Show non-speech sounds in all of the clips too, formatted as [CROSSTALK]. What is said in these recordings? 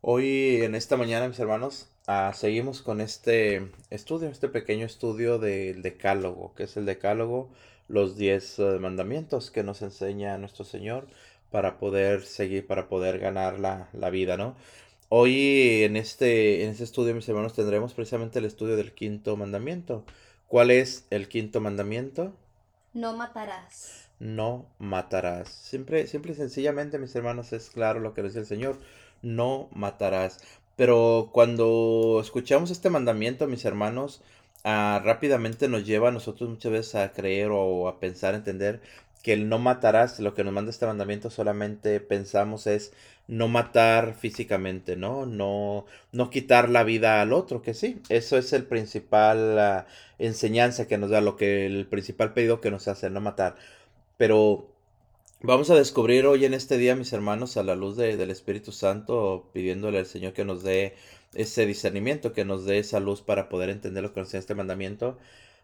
Hoy en esta mañana, mis hermanos, ah, seguimos con este estudio, este pequeño estudio del Decálogo, que es el Decálogo, los diez eh, mandamientos que nos enseña nuestro Señor para poder seguir, para poder ganar la, la vida, ¿no? Hoy en este, en este estudio, mis hermanos, tendremos precisamente el estudio del quinto mandamiento. ¿Cuál es el quinto mandamiento? No matarás. No matarás. Siempre, simple y sencillamente, mis hermanos, es claro lo que dice el Señor no matarás. Pero cuando escuchamos este mandamiento, mis hermanos, ah, rápidamente nos lleva a nosotros muchas veces a creer o a pensar, entender que el no matarás, lo que nos manda este mandamiento, solamente pensamos es no matar físicamente, ¿no? No, no quitar la vida al otro, que sí, eso es el principal ah, enseñanza que nos da, lo que el principal pedido que nos hace, no matar. Pero Vamos a descubrir hoy en este día, mis hermanos, a la luz del Espíritu Santo, pidiéndole al Señor que nos dé ese discernimiento, que nos dé esa luz para poder entender lo que nos este mandamiento.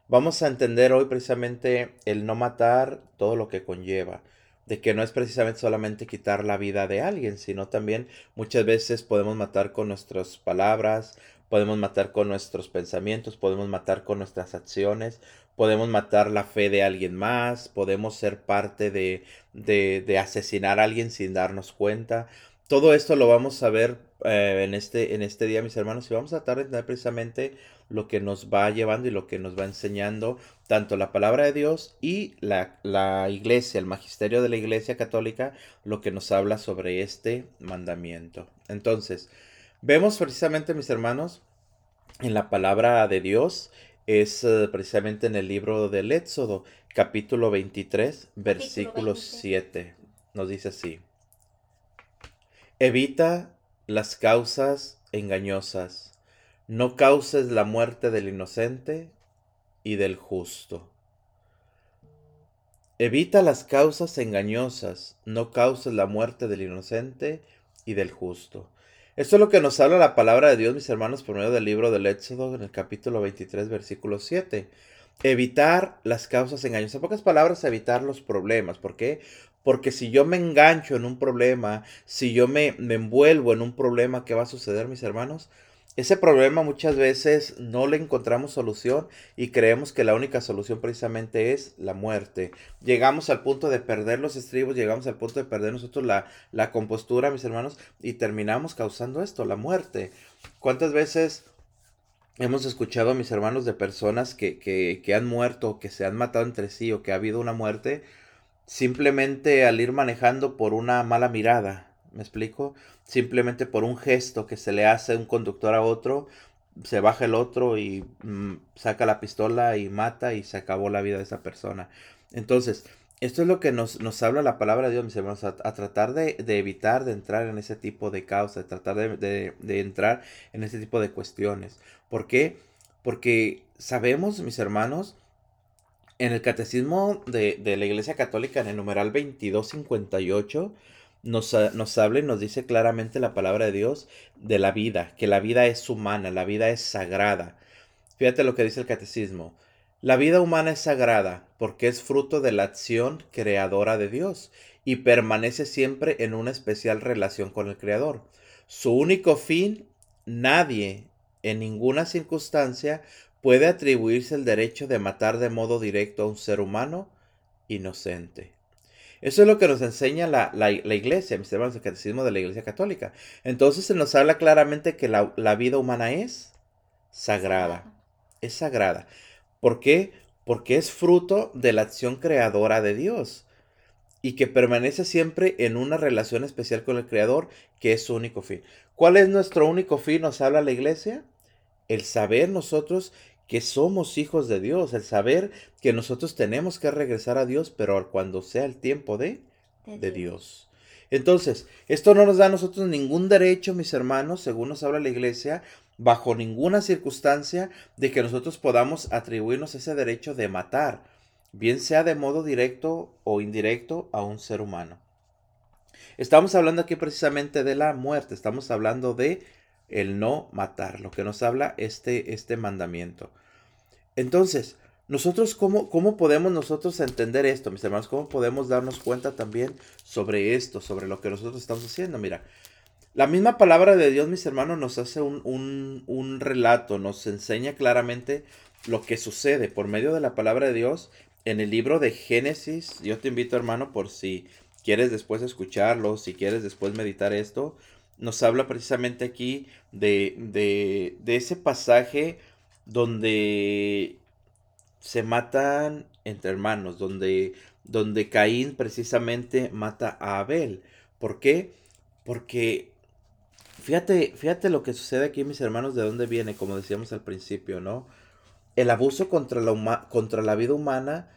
Vamos a entender hoy precisamente el no matar todo lo que conlleva, de que no es precisamente solamente quitar la vida de alguien, sino también muchas veces podemos matar con nuestras palabras, podemos matar con nuestros pensamientos, podemos matar con nuestras acciones, podemos matar la fe de alguien más, podemos ser parte de, de, asesinar a alguien sin darnos cuenta. Todo esto lo vamos a ver eh, en, este, en este día, mis hermanos, y vamos a tratar de entender precisamente lo que nos va llevando y lo que nos va enseñando tanto la palabra de Dios y la, la iglesia, el magisterio de la iglesia católica, lo que nos habla sobre este mandamiento. Entonces, vemos precisamente, mis hermanos, en la palabra de Dios, es eh, precisamente en el libro del Éxodo, capítulo 23, versículo 7. Nos dice así. Evita las causas engañosas, no causes la muerte del inocente y del justo. Evita las causas engañosas, no causes la muerte del inocente y del justo. Esto es lo que nos habla la palabra de Dios, mis hermanos, por medio del libro del Éxodo, en el capítulo 23, versículo 7. Evitar las causas engañosas. En pocas palabras, evitar los problemas. ¿Por qué? Porque si yo me engancho en un problema, si yo me, me envuelvo en un problema, ¿qué va a suceder, mis hermanos? Ese problema muchas veces no le encontramos solución y creemos que la única solución precisamente es la muerte. Llegamos al punto de perder los estribos, llegamos al punto de perder nosotros la, la compostura, mis hermanos, y terminamos causando esto, la muerte. ¿Cuántas veces hemos escuchado a mis hermanos de personas que, que, que han muerto, que se han matado entre sí o que ha habido una muerte simplemente al ir manejando por una mala mirada? ¿Me explico? Simplemente por un gesto que se le hace un conductor a otro, se baja el otro y mm, saca la pistola y mata y se acabó la vida de esa persona. Entonces, esto es lo que nos, nos habla la palabra de Dios, mis hermanos, a, tratar de, evitar de entrar en ese tipo de causa, de tratar de, entrar en ese tipo de cuestiones. ¿Por qué? Porque sabemos, mis hermanos, en el catecismo de, de la Iglesia Católica, en el numeral 2258, nos, nos habla y nos dice claramente la palabra de Dios de la vida, que la vida es humana, la vida es sagrada. Fíjate lo que dice el catecismo. La vida humana es sagrada porque es fruto de la acción creadora de Dios y permanece siempre en una especial relación con el Creador. Su único fin, nadie, en ninguna circunstancia, puede atribuirse el derecho de matar de modo directo a un ser humano inocente. Eso es lo que nos enseña la, iglesia, mis hermanos, el catecismo de la iglesia católica. Entonces se nos habla claramente que la, vida humana es sagrada. Es sagrada. ¿Por qué? Porque es fruto de la acción creadora de Dios y que permanece siempre en una relación especial con el Creador, que es su único fin. ¿Cuál es nuestro único fin? Nos habla la iglesia. El saber nosotros que somos hijos de Dios, el saber que nosotros tenemos que regresar a Dios, pero cuando sea el tiempo de, de, Dios. Entonces, esto no nos da a nosotros ningún derecho, mis hermanos, según nos habla la iglesia, bajo ninguna circunstancia de que nosotros podamos atribuirnos ese derecho de matar, bien sea de modo directo o indirecto a un ser humano. Estamos hablando aquí precisamente de la muerte, estamos hablando de el no matar, lo que nos habla este, este mandamiento. Entonces, nosotros, ¿cómo, ¿cómo podemos nosotros entender esto, mis hermanos? ¿Cómo podemos darnos cuenta también sobre esto, sobre lo que nosotros estamos haciendo? Mira, La misma palabra de Dios, mis hermanos, nos hace un, un, un relato, nos enseña claramente lo que sucede por medio de la palabra de Dios en el libro de Génesis. Yo te invito, hermano, por si quieres después escucharlo, si quieres después meditar esto, nos habla precisamente aquí de, de, ese pasaje donde se matan entre hermanos, donde, donde Caín precisamente mata a Abel. ¿Por qué? Porque fíjate, fíjate lo que sucede aquí, mis hermanos, de dónde viene, como decíamos al principio, ¿no? El abuso contra la, contra la vida humana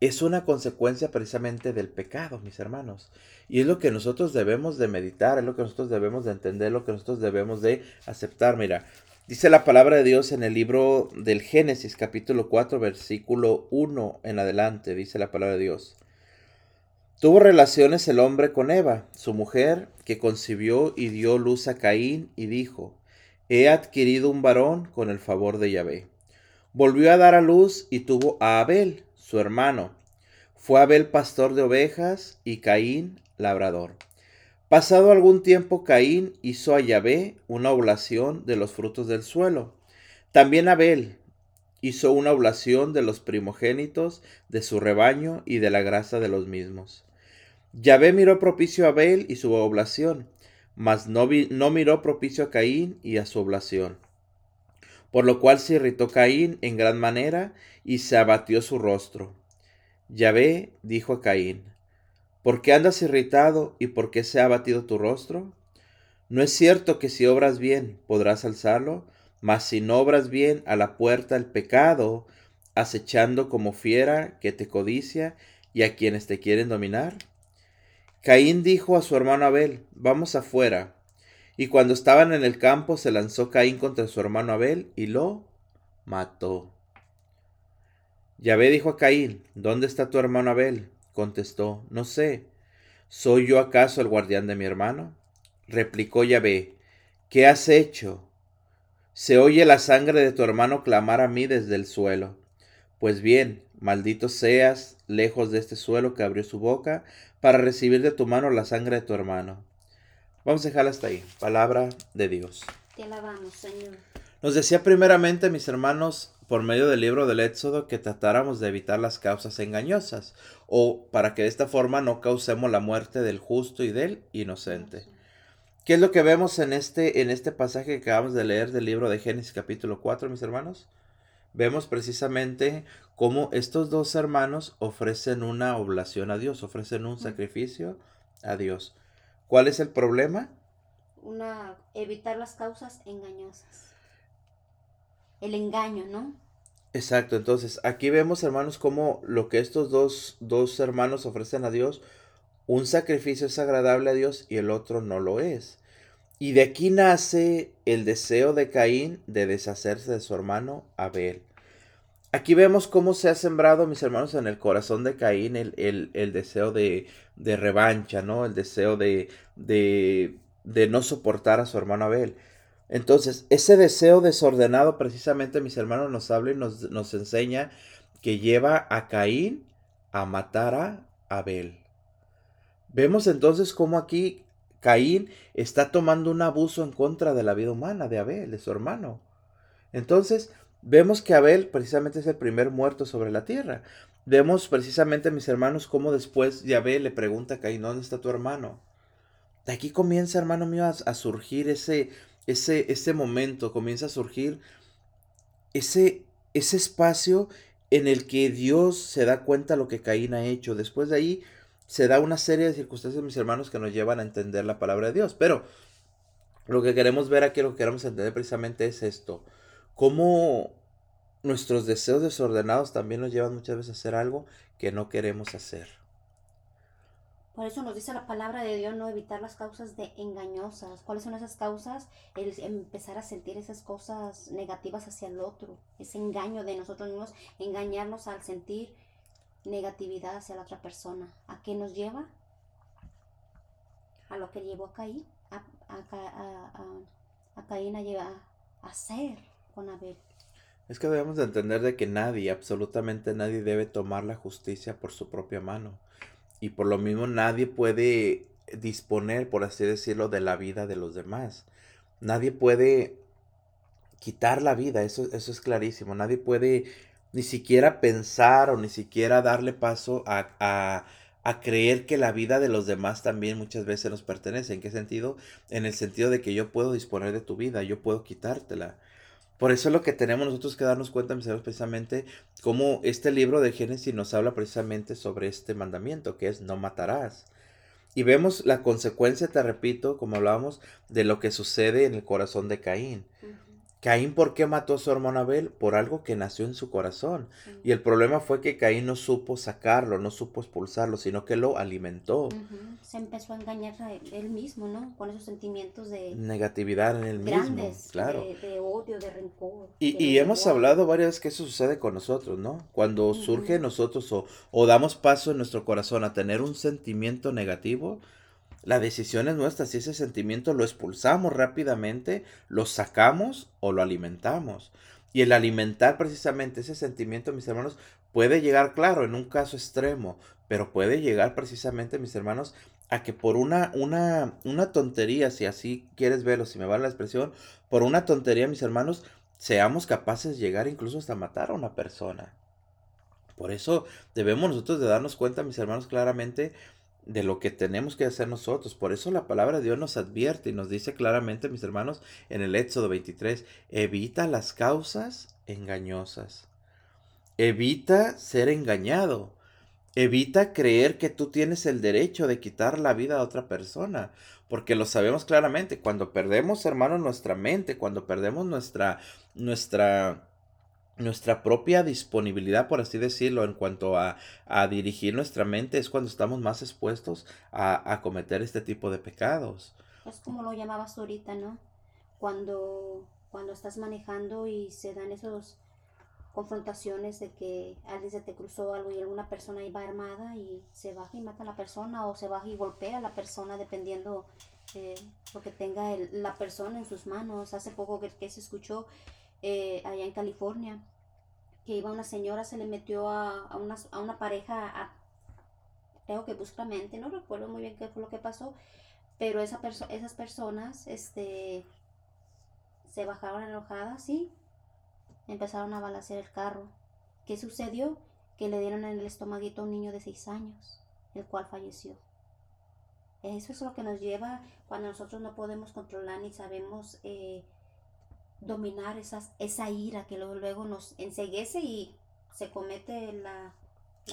es una consecuencia precisamente del pecado, mis hermanos. Y es lo que nosotros debemos de meditar, es lo que nosotros debemos de entender, lo que nosotros debemos de aceptar. Mira, Dice la palabra de Dios en el libro del Génesis capítulo 4 versículo 1 en adelante, dice la palabra de Dios. Tuvo relaciones el hombre con Eva, su mujer, que concibió y dio luz a Caín y dijo, he adquirido un varón con el favor de Yahvé. Volvió a dar a luz y tuvo a Abel, su hermano. Fue Abel pastor de ovejas y Caín labrador. Pasado algún tiempo, Caín hizo a Yahvé una oblación de los frutos del suelo. También Abel hizo una oblación de los primogénitos de su rebaño y de la grasa de los mismos. Yahvé miró propicio a Abel y su oblación, mas no, no miró propicio a Caín y a su oblación. Por lo cual se irritó Caín en gran manera y se abatió su rostro. Yahvé dijo a Caín, ¿Por qué andas irritado y por qué se ha abatido tu rostro? No es cierto que si obras bien podrás alzarlo, mas si no obras bien a la puerta el pecado, acechando como fiera que te codicia y a quienes te quieren dominar. Caín dijo a su hermano Abel, vamos afuera. Y cuando estaban en el campo se lanzó Caín contra su hermano Abel y lo mató. Yahvé dijo a Caín, ¿dónde está tu hermano Abel? Contestó, no sé. ¿Soy yo acaso el guardián de mi hermano? Replicó Yahvé, ¿qué has hecho? Se oye la sangre de tu hermano clamar a mí desde el suelo. Pues bien, maldito seas lejos de este suelo que abrió su boca para recibir de tu mano la sangre de tu hermano. Vamos a dejarla hasta ahí. Palabra de Dios. Te alabamos, Señor. Nos decía primeramente, mis hermanos, por medio del libro del Éxodo que tratáramos de evitar las causas engañosas o para que de esta forma no causemos la muerte del justo y del inocente. ¿Qué es lo que vemos en este, en este pasaje que acabamos de leer del libro de Génesis capítulo 4, mis hermanos? Vemos precisamente cómo estos dos hermanos ofrecen una oblación a Dios, ofrecen un sacrificio a Dios. ¿Cuál es el problema? Una, evitar las causas engañosas el engaño, ¿no? Exacto, entonces aquí vemos hermanos cómo lo que estos dos, dos hermanos ofrecen a Dios, un sacrificio es agradable a Dios y el otro no lo es. Y de aquí nace el deseo de Caín de deshacerse de su hermano Abel. Aquí vemos cómo se ha sembrado, mis hermanos, en el corazón de Caín el, el, el deseo de, de, revancha, ¿no? El deseo de, de, de no soportar a su hermano Abel. Entonces, ese deseo desordenado, precisamente mis hermanos nos habla y nos, nos enseña que lleva a Caín a matar a Abel. Vemos entonces cómo aquí Caín está tomando un abuso en contra de la vida humana de Abel, de su hermano. Entonces, vemos que Abel precisamente es el primer muerto sobre la tierra. Vemos precisamente, mis hermanos, cómo después de Abel le pregunta a Caín, ¿dónde está tu hermano? De aquí comienza, hermano mío, a surgir ese ese, ese momento comienza a surgir ese, ese espacio en el que Dios se da cuenta de lo que Caín ha hecho. Después de ahí se da una serie de circunstancias, mis hermanos, que nos llevan a entender la palabra de Dios. Pero lo que queremos ver aquí, lo que queremos entender precisamente es esto. Cómo nuestros deseos desordenados también nos llevan muchas veces a hacer algo que no queremos hacer. Por eso nos dice la palabra de Dios, no evitar las causas de engañosas. ¿Cuáles son esas causas? El empezar a sentir esas cosas negativas hacia el otro, ese engaño de nosotros mismos, engañarnos al sentir negatividad hacia la otra persona. ¿A qué nos lleva? A lo que llevó a Caín, a, a, a, a, a hacer Es que debemos de entender de que nadie, absolutamente nadie debe tomar la justicia por su propia mano y por lo mismo nadie puede disponer, por así decirlo, de la vida de los demás. Nadie puede quitar la vida, eso, eso es clarísimo. Nadie puede ni siquiera pensar o ni siquiera darle paso a, a, a, creer que la vida de los demás también muchas veces nos pertenece. ¿En qué sentido? En el sentido de que yo puedo disponer de tu vida, yo puedo quitártela. Por eso es lo que tenemos nosotros que darnos cuenta, mis hermanos, precisamente cómo este libro de Génesis nos habla precisamente sobre este mandamiento, que es no matarás. Y vemos la consecuencia, te repito, como hablábamos, de lo que sucede en el corazón de Caín. Caín, ¿por qué mató a su hermano Abel? Por algo que nació en su corazón. Y el problema fue que Caín no supo sacarlo, no supo expulsarlo, sino que lo alimentó. Se empezó a engañar a él mismo, ¿no? Con esos sentimientos de... Negatividad en él mismo, claro. De, odio, de rencor. Y, hemos hablado varias veces que eso sucede con nosotros, ¿no? Cuando surge en nosotros o, o damos paso en nuestro corazón a tener un sentimiento negativo, la decisión es nuestra, si ese sentimiento lo expulsamos rápidamente, lo sacamos o lo alimentamos. Y el alimentar precisamente ese sentimiento, mis hermanos, puede llegar, claro, en un caso extremo, pero puede llegar precisamente, mis hermanos, a que por una, una, una tontería, si así quieres verlo, si me va la expresión, por una tontería, mis hermanos, seamos capaces de llegar incluso hasta matar a una persona. Por eso debemos nosotros de darnos cuenta, mis hermanos, claramente de lo que tenemos que hacer nosotros. Por eso la palabra de Dios nos advierte y nos dice claramente, mis hermanos, en el Éxodo 23, evita las causas engañosas. Evita ser engañado. Evita creer que tú tienes el derecho de quitar la vida a otra persona. Porque lo sabemos claramente. Cuando perdemos, hermanos, nuestra mente, cuando perdemos nuestra, nuestra nuestra propia disponibilidad, por así decirlo, en cuanto a, dirigir nuestra mente, es cuando estamos más expuestos a, cometer este tipo de pecados. Es como lo llamabas ahorita, ¿no? Cuando, cuando estás manejando y se dan esas confrontaciones de que alguien se te cruzó algo y alguna persona iba armada y se baja y mata a la persona o se baja y golpea a la persona dependiendo eh, lo que tenga la persona en sus manos. Hace poco que, que se escuchó eh, allá en California, que iba una señora, se le metió a, a, una, a una pareja, a, creo que bruscamente, no recuerdo muy bien qué fue lo que pasó, pero esa esas personas este, se bajaron enojadas y empezaron a balasear el carro. ¿Qué sucedió? Que le dieron en el estomaguito a un niño de 6 años, el cual falleció. Eso es lo que nos lleva cuando nosotros no podemos controlar ni sabemos eh, dominar esas, esa ira que luego, luego nos enseguece y se comete la,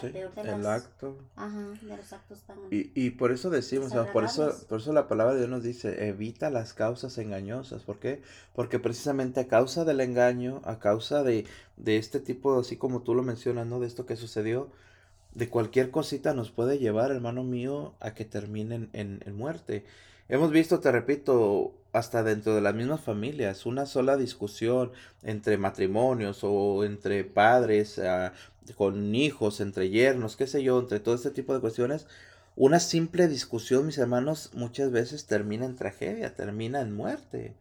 peor de el acto. Ajá, de los actos tan y, y por eso decimos, por eso, por eso la palabra de Dios nos dice, evita las causas engañosas. ¿Por qué? Porque precisamente a causa del engaño, a causa de, de este tipo, así como tú lo mencionas, ¿no? De esto que sucedió, de cualquier cosita nos puede llevar, hermano mío, a que terminen en, en muerte. Hemos visto, te repito, hasta dentro de las mismas familias, una sola discusión entre matrimonios o entre padres ah, con hijos, entre yernos, qué sé yo, entre todo este tipo de cuestiones, una simple discusión, mis hermanos, muchas veces termina en tragedia, termina en muerte.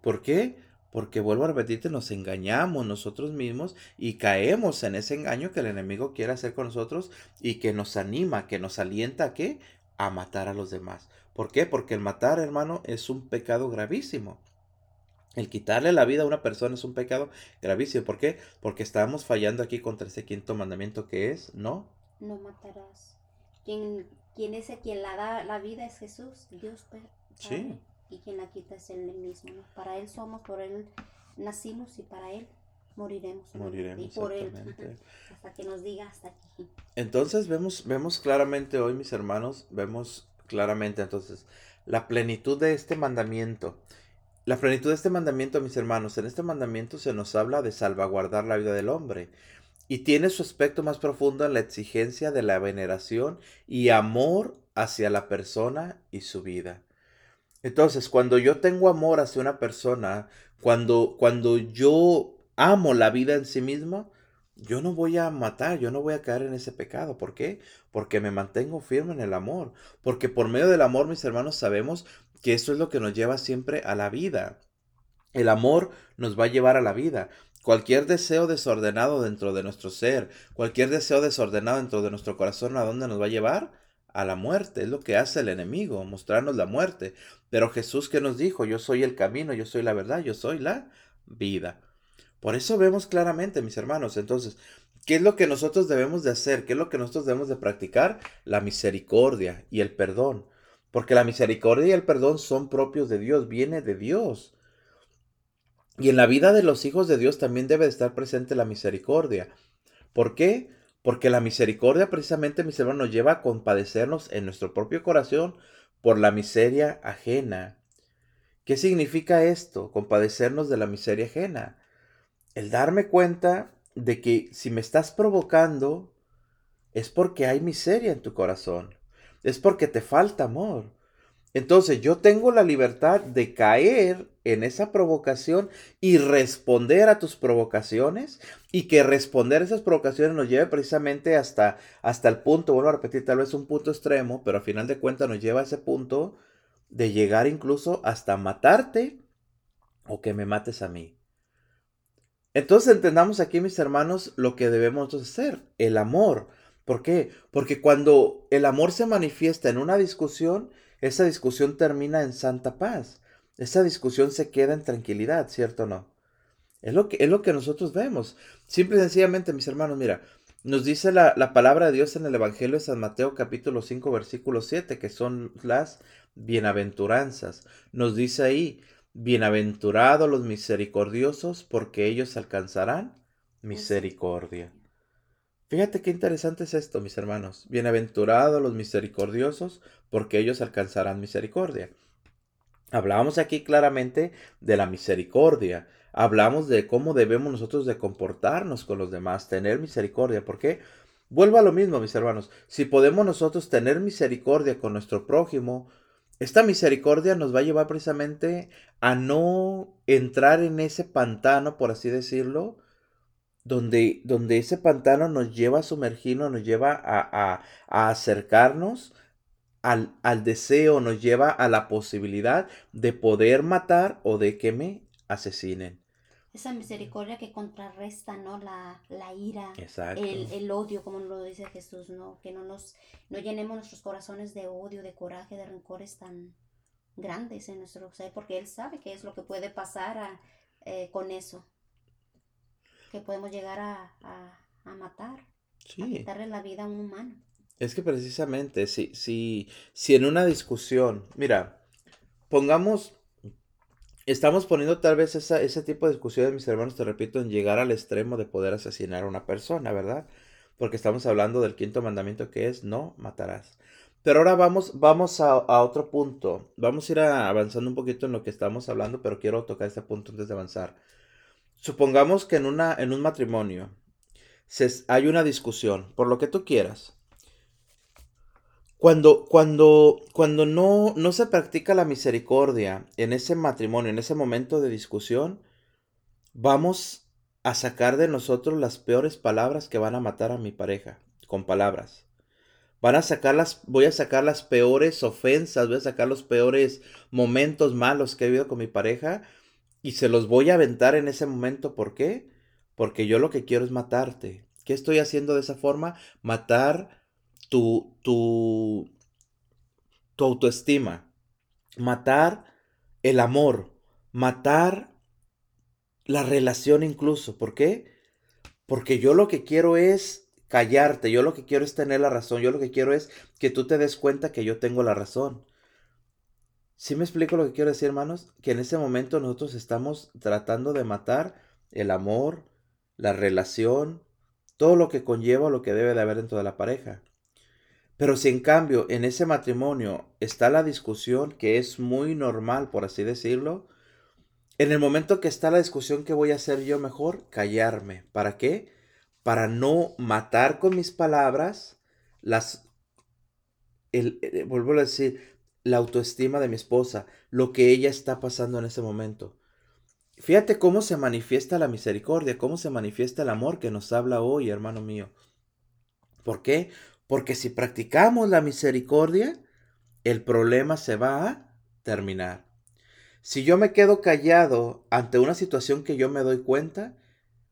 ¿Por qué? Porque vuelvo a repetirte, nos engañamos nosotros mismos y caemos en ese engaño que el enemigo quiere hacer con nosotros y que nos anima, que nos alienta a qué? A matar a los demás. ¿Por qué? Porque el matar, hermano, es un pecado gravísimo. El quitarle la vida a una persona es un pecado gravísimo. ¿Por qué? Porque estamos fallando aquí contra ese quinto mandamiento que es no. No matarás. Quien, quien es el quien la da la vida es Jesús, Dios. Sí. Y quien la quita es Él mismo. Para Él somos, por Él nacimos y para Él moriremos. Moriremos. Y por Él. hasta que nos diga hasta aquí. Entonces vemos, vemos claramente hoy, mis hermanos, vemos claramente entonces la plenitud de este mandamiento. La plenitud de este mandamiento, mis hermanos, en este mandamiento se nos habla de salvaguardar la vida del hombre y tiene su aspecto más profundo en la exigencia de la veneración y amor hacia la persona y su vida. Entonces, cuando yo tengo amor hacia una persona, cuando, cuando yo amo la vida en sí misma, yo no voy a matar, yo no voy a caer en ese pecado. ¿Por qué? Porque me mantengo firme en el amor. Porque por medio del amor, mis hermanos, sabemos que eso es lo que nos lleva siempre a la vida. El amor nos va a llevar a la vida. Cualquier deseo desordenado dentro de nuestro ser, cualquier deseo desordenado dentro de nuestro corazón, ¿a dónde nos va a llevar? a la muerte, es lo que hace el enemigo, mostrarnos la muerte. Pero Jesús que nos dijo, yo soy el camino, yo soy la verdad, yo soy la vida. Por eso vemos claramente, mis hermanos, entonces, ¿qué es lo que nosotros debemos de hacer? ¿Qué es lo que nosotros debemos de practicar? La misericordia y el perdón. Porque la misericordia y el perdón son propios de Dios, viene de Dios. Y en la vida de los hijos de Dios también debe de estar presente la misericordia. ¿Por qué? Porque la misericordia precisamente, mis hermanos, nos lleva a compadecernos en nuestro propio corazón por la miseria ajena. ¿Qué significa esto? Compadecernos de la miseria ajena. El darme cuenta de que si me estás provocando es porque hay miseria en tu corazón. Es porque te falta amor. Entonces yo tengo la libertad de caer en esa provocación y responder a tus provocaciones y que responder a esas provocaciones nos lleve precisamente hasta, hasta el punto, vuelvo a repetir, tal vez un punto extremo, pero a final de cuentas nos lleva a ese punto de llegar incluso hasta matarte o que me mates a mí. Entonces entendamos aquí, mis hermanos, lo que debemos hacer, el amor. ¿Por qué? Porque cuando el amor se manifiesta en una discusión, esa discusión termina en santa paz. Esa discusión se queda en tranquilidad, ¿cierto o no? Es lo que, es lo que nosotros vemos. Simple y sencillamente, mis hermanos, mira, nos dice la, la, palabra de Dios en el Evangelio de San Mateo capítulo 5 versículo 7, que son las bienaventuranzas. Nos dice ahí, bienaventurados los misericordiosos, porque ellos alcanzarán misericordia. Fíjate qué interesante es esto, mis hermanos. Bienaventurados los misericordiosos, porque ellos alcanzarán misericordia. Hablábamos aquí claramente de la misericordia. Hablamos de cómo debemos nosotros de comportarnos con los demás, tener misericordia. ¿Por qué? Vuelvo a lo mismo, mis hermanos. Si podemos nosotros tener misericordia con nuestro prójimo, esta misericordia nos va a llevar precisamente a no entrar en ese pantano, por así decirlo, donde, donde ese pantano nos lleva a sumergirnos, nos lleva a, acercarnos al, al, deseo, nos lleva a la posibilidad de poder matar o de que me asesinen. Esa misericordia que contrarresta, ¿no? La, la ira, el, el, odio, como lo dice Jesús, ¿no? Que no nos, no llenemos nuestros corazones de odio, de coraje, de rencores tan grandes en nuestro ser, porque Él sabe qué es lo que puede pasar a, eh, con eso que podemos llegar a, matar, a quitarle la vida a un humano. Es que precisamente, si, si, si en una discusión, mira, pongamos, estamos poniendo tal vez ese tipo de discusiones, mis hermanos, te repito, en llegar al extremo de poder asesinar a una persona, ¿verdad? Porque estamos hablando del quinto mandamiento que es no matarás. Pero ahora vamos, vamos a, a, otro punto. Vamos a ir avanzando un poquito en lo que estamos hablando, pero quiero tocar este punto antes de avanzar. Supongamos que en, una, en un matrimonio hay una discusión, por lo que tú quieras. Cuando, cuando, cuando no, no se practica la misericordia en ese matrimonio, en ese momento de discusión, vamos a sacar de nosotros las peores palabras que van a matar a mi pareja, con palabras. Van a sacar las, voy a sacar las peores ofensas, voy a sacar los peores momentos malos que he vivido con mi pareja y se los voy a aventar en ese momento. ¿Por qué? Porque yo lo que quiero es matarte. ¿Qué estoy haciendo de esa forma? Matar tu, tu, tu autoestima. Matar el amor. Matar la relación incluso. ¿Por qué? Porque yo lo que quiero es callarte, yo lo que quiero es tener la razón, yo lo que quiero es que tú te des cuenta que yo tengo la razón. ¿Sí me explico lo que quiero decir, hermanos? Que en ese momento nosotros estamos tratando de matar el amor, la relación, todo lo que conlleva lo que debe de haber dentro de la pareja. Pero si en cambio en ese matrimonio está la discusión, que es muy normal, por así decirlo, en el momento que está la discusión, ¿qué voy a hacer yo mejor? Callarme. ¿Para qué? Para no matar con mis palabras las... El, eh, vuelvo a decir, la autoestima de mi esposa, lo que ella está pasando en ese momento. Fíjate cómo se manifiesta la misericordia, cómo se manifiesta el amor que nos habla hoy, hermano mío. ¿Por qué? Porque si practicamos la misericordia, el problema se va a terminar. Si yo me quedo callado ante una situación que yo me doy cuenta,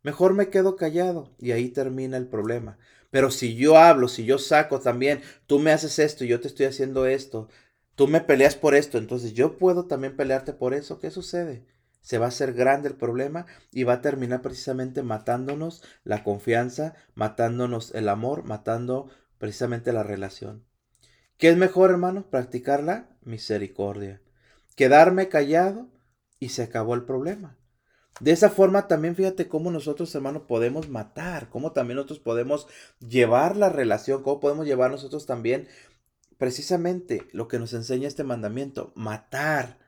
mejor me quedo callado y ahí termina el problema. Pero si yo hablo, si yo saco también, tú me haces esto y yo te estoy haciendo esto, tú me peleas por esto, entonces yo puedo también pelearte por eso, ¿qué sucede? Se va a hacer grande el problema y va a terminar precisamente matándonos la confianza, matándonos el amor, matando precisamente la relación. ¿Qué es mejor, hermano? Practicar la misericordia. Quedarme callado y se acabó el problema. De esa forma también fíjate cómo nosotros, hermanos, podemos matar, cómo también nosotros podemos llevar la relación, cómo podemos llevar nosotros también precisamente lo que nos enseña este mandamiento, matar.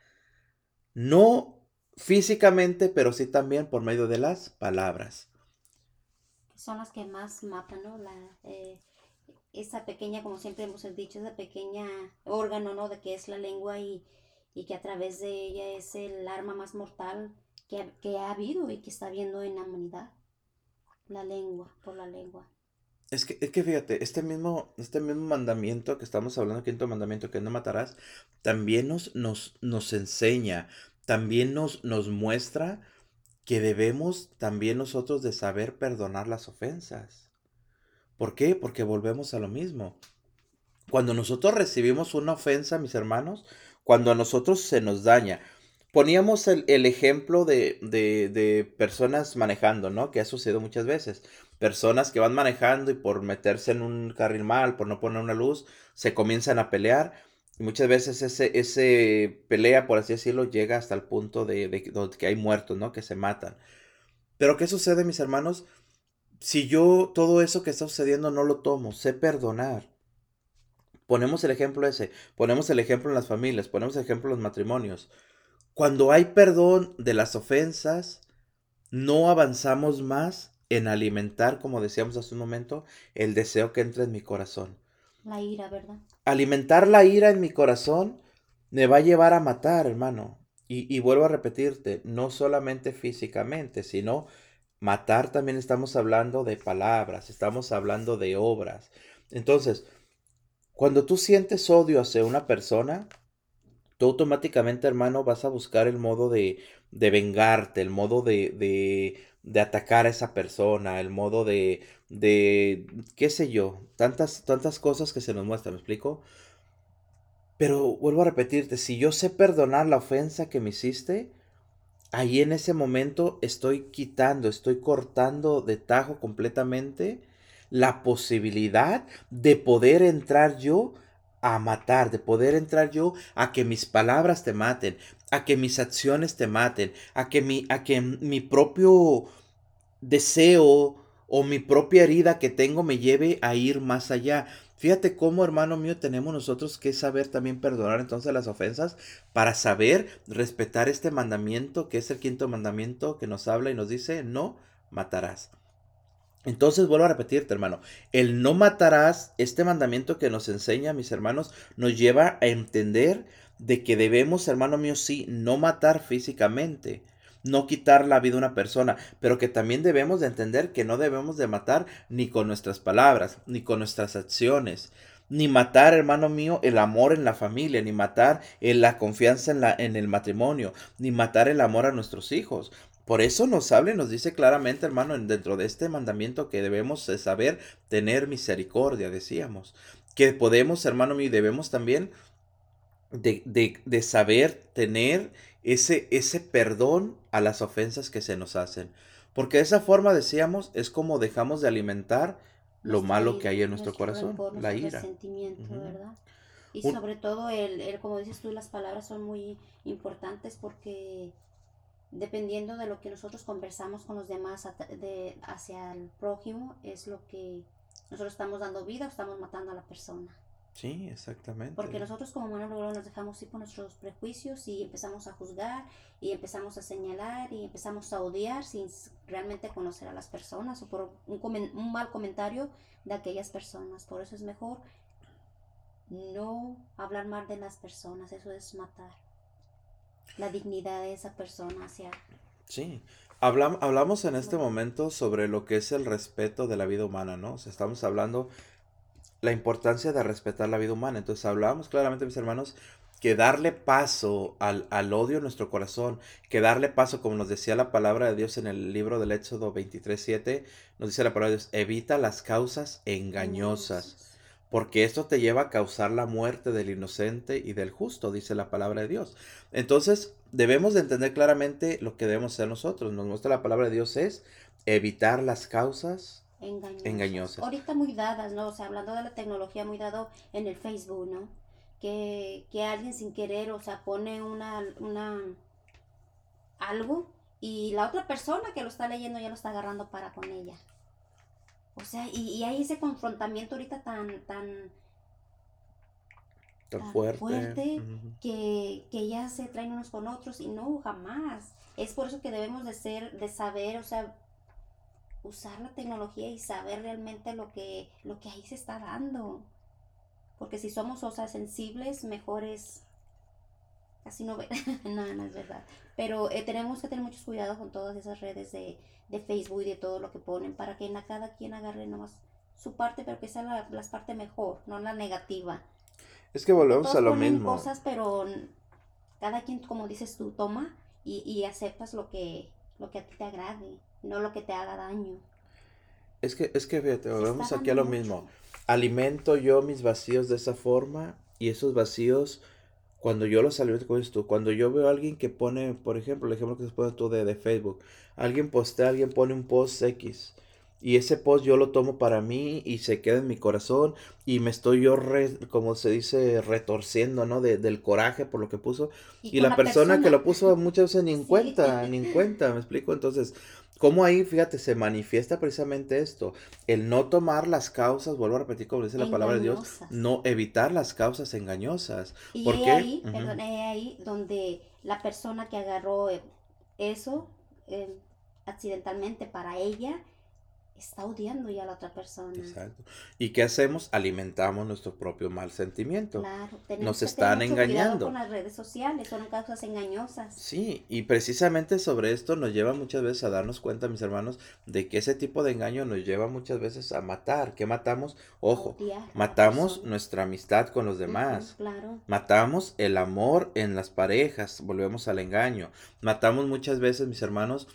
No físicamente, pero sí también por medio de las palabras. Son las que más matan, ¿no? La, eh, esa pequeña, como siempre hemos dicho, esa pequeña órgano, ¿no? De que es la lengua y, y que a través de ella es el arma más mortal que, ha habido y que está habiendo en la humanidad. La lengua, por la lengua. Es que, es que fíjate, este mismo, este mismo mandamiento que estamos hablando, quinto mandamiento, que no matarás, también nos, nos, nos enseña, también nos, nos muestra que debemos también nosotros de saber perdonar las ofensas. ¿Por qué? Porque volvemos a lo mismo. Cuando nosotros recibimos una ofensa, mis hermanos, cuando a nosotros se nos daña, poníamos el, ejemplo de, personas manejando, ¿no? Que ha sucedido muchas veces. Personas que van manejando y por meterse en un carril mal, por no poner una luz, se comienzan a pelear. Y muchas veces ese, ese pelea, por así decirlo, llega hasta el punto de, de, que hay muertos, ¿no? Que se matan. Pero ¿qué sucede, mis hermanos? Si yo todo eso que está sucediendo no lo tomo, sé perdonar. Ponemos el ejemplo ese, ponemos el ejemplo en las familias, ponemos el ejemplo en los matrimonios. Cuando hay perdón de las ofensas, no avanzamos más en alimentar, como decíamos hace un momento, el deseo que entra en mi corazón. La ira, ¿verdad? Alimentar la ira en mi corazón me va a llevar a matar, hermano. Y, y vuelvo a repetirte, no solamente físicamente, sino matar también estamos hablando de palabras, estamos hablando de obras. Entonces, cuando tú sientes odio hacia una persona, tú automáticamente, hermano, vas a buscar el modo de, de vengarte, el modo de, de, de, atacar a esa persona, el modo de, de, qué sé yo, tantas, tantas cosas que se nos muestran, ¿me explico? Pero vuelvo a repetirte, si yo sé perdonar la ofensa que me hiciste, ahí en ese momento estoy quitando, estoy cortando de tajo completamente la posibilidad de poder entrar yo a matar, de poder entrar yo a que mis palabras te maten, a que mis acciones te maten, a que mi, a que mi propio deseo o mi propia herida que tengo me lleve a ir más allá. Fíjate cómo, hermano mío, tenemos nosotros que saber también perdonar entonces las ofensas para saber respetar este mandamiento que es el quinto mandamiento que nos habla y nos dice, no matarás. Entonces vuelvo a repetirte, hermano, el no matarás, este mandamiento que nos enseña, mis hermanos, nos lleva a entender de que debemos, hermano mío, sí, no matar físicamente, no quitar la vida a una persona, pero que también debemos de entender que no debemos de matar ni con nuestras palabras, ni con nuestras acciones, ni matar, hermano mío, el amor en la familia, ni matar la confianza en, la, en el matrimonio, ni matar el amor a nuestros hijos. Por eso nos habla y nos dice claramente, hermano, dentro de este mandamiento que debemos saber tener misericordia, decíamos. Que podemos, hermano mío, debemos también de, de, saber tener ese, ese perdón a las ofensas que se nos hacen. Porque de esa forma, decíamos, es como dejamos de alimentar lo malo que hay en nuestro, corazón, la ira. ¿verdad? Y sobre todo, el, el, como dices tú, las palabras son muy importantes porque dependiendo de lo que nosotros conversamos con los demás de, hacia el prójimo, es lo que nosotros estamos dando vida o estamos matando a la persona. Sí, exactamente. Porque nosotros como humanos luego nos dejamos ir por nuestros prejuicios y empezamos a juzgar y empezamos a señalar y empezamos a odiar sin realmente conocer a las personas o por un, un mal comentario de aquellas personas. Por eso es mejor no hablar mal de las personas, eso es matar la dignidad de esa persona hacia... Sí, Hablam, hablamos en este momento sobre lo que es el respeto de la vida humana, ¿no? O sea, estamos hablando la importancia de respetar la vida humana. Entonces hablamos claramente, mis hermanos, que darle paso al, al, odio en nuestro corazón, que darle paso, como nos decía la palabra de Dios en el libro del Éxodo 23.7, nos dice la palabra de Dios, evita las causas engañosas, porque esto te lleva a causar la muerte del inocente y del justo, dice la palabra de Dios. Entonces, debemos de entender claramente lo que debemos hacer nosotros. Nos muestra la palabra de Dios es evitar las causas engañosas. engañosas. Ahorita muy dadas, ¿no? O sea, hablando de la tecnología, muy dado en el Facebook, ¿no? que, alguien sin querer, o sea, pone una, una, algo y la otra persona que lo está leyendo ya lo está agarrando para con ella. O sea, y, hay ese confrontamiento ahorita tan, tan, tan, fuerte, que, que, ya se traen unos con otros y no, jamás. Es por eso que debemos de ser, de saber, o sea, usar la tecnología y saber realmente lo que, lo que ahí se está dando. Porque si somos, o sensibles, mejor es casi no ver. [LAUGHS] no, no es verdad. Pero eh, tenemos que tener muchos cuidados con todas esas redes de, Facebook y de todo lo que ponen para que cada quien agarre nomás su parte, pero que sea la, parte mejor, no la negativa. Es que volvemos a lo mismo. cosas, pero cada quien, como dices tú, toma y, y aceptas lo que, lo que a ti te agrade, no lo que te haga daño. Es que, es que fíjate, volvemos aquí a lo mismo alimento yo mis vacíos de esa forma y esos vacíos, cuando yo los alimento, como tú, cuando yo veo a alguien que pone, por ejemplo, el ejemplo que se pone tú de, de Facebook, alguien postea, alguien pone un post X y ese post yo lo tomo para mí y se queda en mi corazón y me estoy yo, como se dice, retorciendo, ¿no? De, del coraje por lo que puso. Y, la, persona, que lo puso muchas veces ni en cuenta, ni en [LAUGHS] cuenta, ¿me explico? Entonces, ¿cómo ahí, fíjate, se manifiesta precisamente esto? El no tomar las causas, vuelvo a repetir como dice la palabra de Dios, no evitar las causas engañosas. Y ¿Por ahí, perdón, ahí donde la persona que agarró eso eh, accidentalmente para ella, está odiando ya a la otra persona. Exacto. ¿Y qué hacemos? Alimentamos nuestro propio mal sentimiento. Claro, Nos están engañando. con las redes sociales, son causas engañosas. Sí, y precisamente sobre esto nos lleva muchas veces a darnos cuenta, mis hermanos, de que ese tipo de engaño nos lleva muchas veces a matar. ¿Qué matamos? Ojo, matamos nuestra amistad con los demás. claro. Matamos el amor en las parejas, volvemos al engaño. Matamos muchas veces, mis hermanos,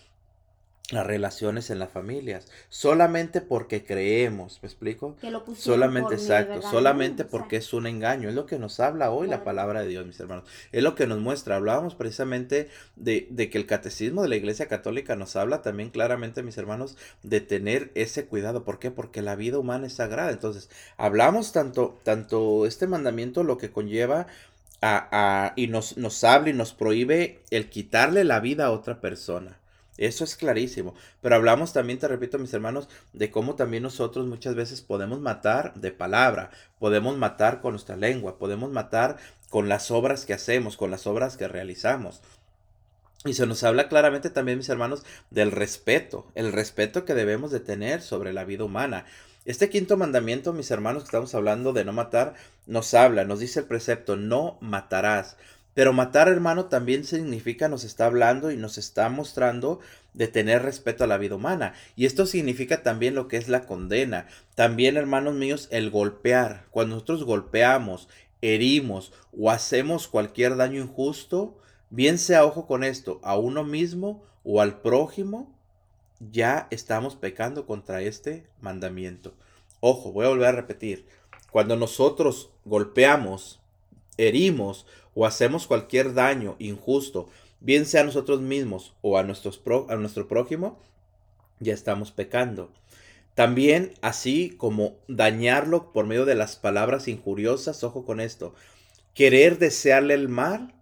las relaciones en las familias, solamente porque creemos, ¿me explico? Que lo solamente, exacto, solamente porque es un engaño, es lo que nos habla hoy la palabra de Dios, mis hermanos, es lo que nos muestra, hablábamos precisamente de, de, que el catecismo de la Iglesia Católica nos habla también claramente, mis hermanos, de tener ese cuidado, ¿por qué? Porque la vida humana es sagrada, entonces, hablamos tanto, tanto este mandamiento, lo que conlleva a, a y nos, nos habla y nos prohíbe el quitarle la vida a otra persona, eso es clarísimo. Pero hablamos también, te repito, mis hermanos, de cómo también nosotros muchas veces podemos matar de palabra, podemos matar con nuestra lengua, podemos matar con las obras que hacemos, con las obras que realizamos. Y se nos habla claramente también, mis hermanos, del respeto, el respeto que debemos de tener sobre la vida humana. Este quinto mandamiento, mis hermanos, que estamos hablando de no matar, nos habla, nos dice el precepto, no matarás. Pero matar, hermano, también significa, nos está hablando y nos está mostrando de tener respeto a la vida humana. Y esto significa también lo que es la condena. También, hermanos míos, el golpear. Cuando nosotros golpeamos, herimos o hacemos cualquier daño injusto, bien sea, ojo con esto, a uno mismo o al prójimo, ya estamos pecando contra este mandamiento. Ojo, voy a volver a repetir. Cuando nosotros golpeamos, herimos o hacemos cualquier daño injusto, bien sea a nosotros mismos o a, a nuestro prójimo, ya estamos pecando. También así como dañarlo por medio de las palabras injuriosas, ojo con esto, querer desearle el mal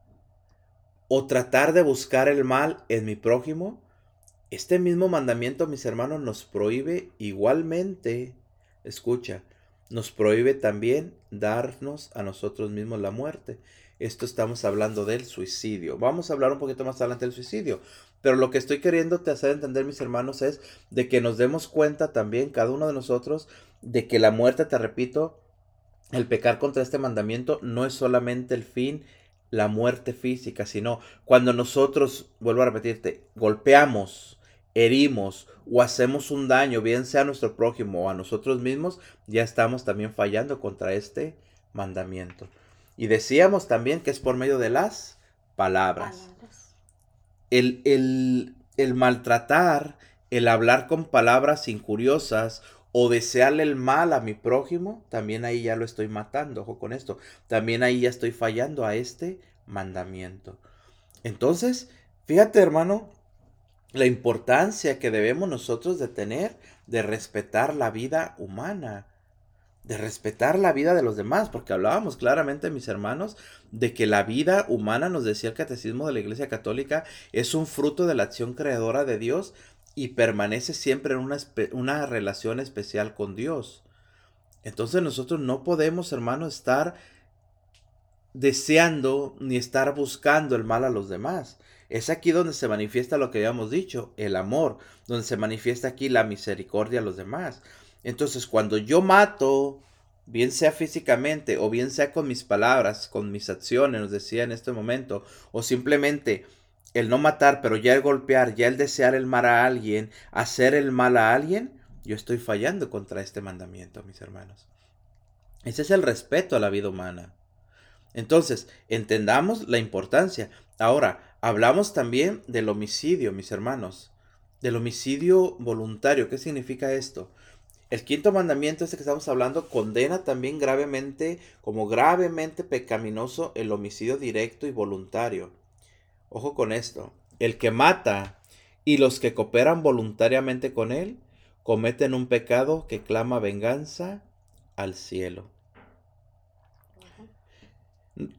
o tratar de buscar el mal en mi prójimo, este mismo mandamiento, mis hermanos, nos prohíbe igualmente, escucha, nos prohíbe también darnos a nosotros mismos la muerte. Esto estamos hablando del suicidio. Vamos a hablar un poquito más adelante del suicidio. Pero lo que estoy queriendo te hacer entender, mis hermanos, es de que nos demos cuenta también, cada uno de nosotros, de que la muerte, te repito, el pecar contra este mandamiento no es solamente el fin, la muerte física, sino cuando nosotros, vuelvo a repetirte, golpeamos, herimos o hacemos un daño, bien sea a nuestro prójimo o a nosotros mismos, ya estamos también fallando contra este mandamiento. Y decíamos también que es por medio de las palabras. El, el, el maltratar, el hablar con palabras injuriosas o desearle el mal a mi prójimo, también ahí ya lo estoy matando, ojo con esto, también ahí ya estoy fallando a este mandamiento. Entonces, fíjate hermano, la importancia que debemos nosotros de tener de respetar la vida humana, de respetar la vida de los demás, porque hablábamos claramente, mis hermanos, de que la vida humana, nos decía el catecismo de la Iglesia Católica, es un fruto de la acción creadora de Dios y permanece siempre en una, una relación especial con Dios. Entonces nosotros no podemos, hermanos, estar deseando ni estar buscando el mal a los demás. Es aquí donde se manifiesta lo que habíamos dicho, el amor, donde se manifiesta aquí la misericordia a los demás. Entonces, cuando yo mato, bien sea físicamente o bien sea con mis palabras, con mis acciones, nos decía en este momento, o simplemente el no matar, pero ya el golpear, ya el desear el mal a alguien, hacer el mal a alguien, yo estoy fallando contra este mandamiento, mis hermanos. Ese es el respeto a la vida humana. Entonces, entendamos la importancia. Ahora, hablamos también del homicidio, mis hermanos. Del homicidio voluntario. ¿Qué significa esto? El quinto mandamiento, este que estamos hablando, condena también gravemente, como gravemente pecaminoso, el homicidio directo y voluntario. Ojo con esto. El que mata y los que cooperan voluntariamente con él cometen un pecado que clama venganza al cielo.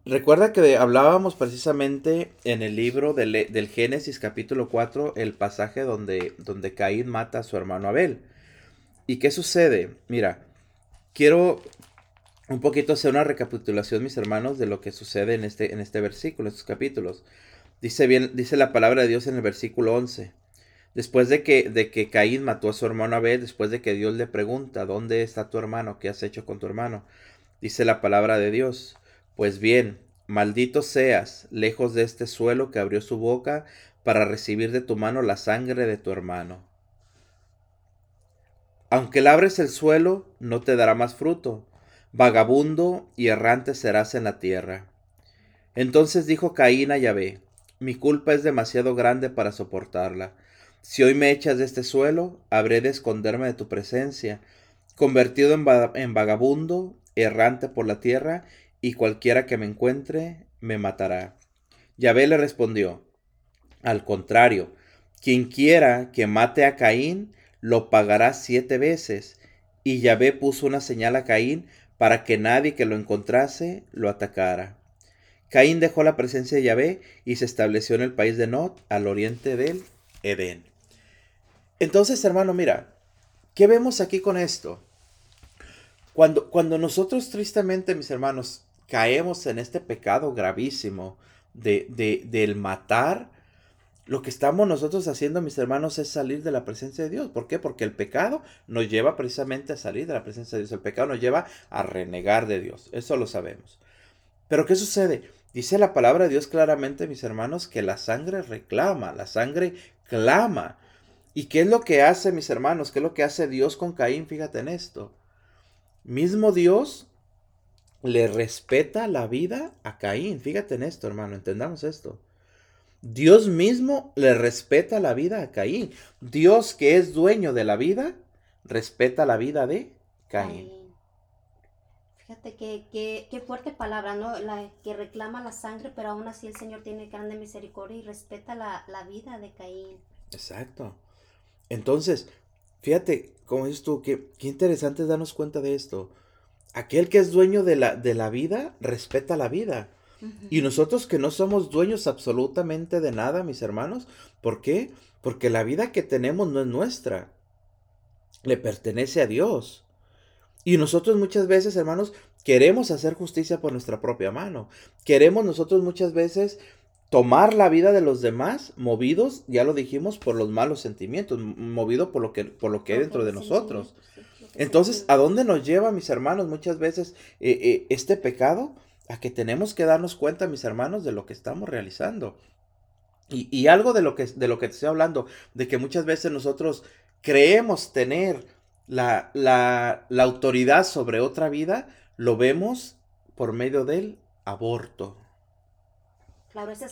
Recuerda que hablábamos precisamente en el libro del, del, Génesis capítulo 4, el pasaje donde, donde Caín mata a su hermano Abel. ¿Y qué sucede? Mira, quiero un poquito hacer una recapitulación, mis hermanos, de lo que sucede en este, en este versículo, en estos capítulos. Dice bien, dice la palabra de Dios en el versículo 11. Después de que, de que Caín mató a su hermano Abel, después de que Dios le pregunta, ¿dónde está tu hermano? ¿Qué has hecho con tu hermano? Dice la palabra de Dios. Pues bien, maldito seas, lejos de este suelo que abrió su boca para recibir de tu mano la sangre de tu hermano. Aunque labres el suelo, no te dará más fruto. Vagabundo y errante serás en la tierra. Entonces dijo Caín a Yahvé, mi culpa es demasiado grande para soportarla. Si hoy me echas de este suelo, habré de esconderme de tu presencia, convertido en, vagabundo, errante por la tierra, y cualquiera que me encuentre me matará. Yahvé le respondió, al contrario, quien quiera que mate a Caín, lo pagará siete veces. Y Yahvé puso una señal a Caín para que nadie que lo encontrase lo atacara. Caín dejó la presencia de Yahvé y se estableció en el país de Nod, al oriente del Edén. Entonces, hermano, mira, ¿qué vemos aquí con esto? Cuando, cuando nosotros tristemente, mis hermanos, caemos en este pecado gravísimo de, de, del matar, lo que estamos nosotros haciendo, mis hermanos, es salir de la presencia de Dios. ¿Por qué? Porque el pecado nos lleva precisamente a salir de la presencia de Dios. El pecado nos lleva a renegar de Dios. Eso lo sabemos. Pero ¿qué sucede? Dice la palabra de Dios claramente, mis hermanos, que la sangre reclama, la sangre clama. ¿Y qué es lo que hace, mis hermanos? ¿Qué es lo que hace Dios con Caín? Fíjate en esto. Mismo Dios le respeta la vida a Caín. Fíjate en esto, hermano, entendamos esto. Dios mismo le respeta la vida a Caín. Dios que es dueño de la vida, respeta la vida de Caín. Fíjate qué fuerte palabra, ¿no? La que reclama la sangre, pero aún así el Señor tiene grande misericordia y respeta la, vida de Caín. Exacto. Entonces, fíjate, como dices tú, qué, qué interesante es darnos cuenta de esto. Aquel que es dueño de la, de la vida, respeta la vida. Y nosotros que no somos dueños absolutamente de nada, mis hermanos, ¿por qué? Porque la vida que tenemos no es nuestra, le pertenece a Dios. Y nosotros muchas veces, hermanos, queremos hacer justicia por nuestra propia mano. Queremos nosotros muchas veces tomar la vida de los demás, movidos, ya lo dijimos, por los malos sentimientos, movido por lo que, por lo que hay dentro de nosotros. Entonces, ¿a dónde nos lleva, mis hermanos, muchas veces eh, eh, este pecado? A que tenemos que darnos cuenta, mis hermanos, de lo que estamos realizando. Y, algo de lo, que, de lo que te estoy hablando, de que muchas veces nosotros creemos tener la, la, la autoridad sobre otra vida, lo vemos por medio del aborto. Claro, ese,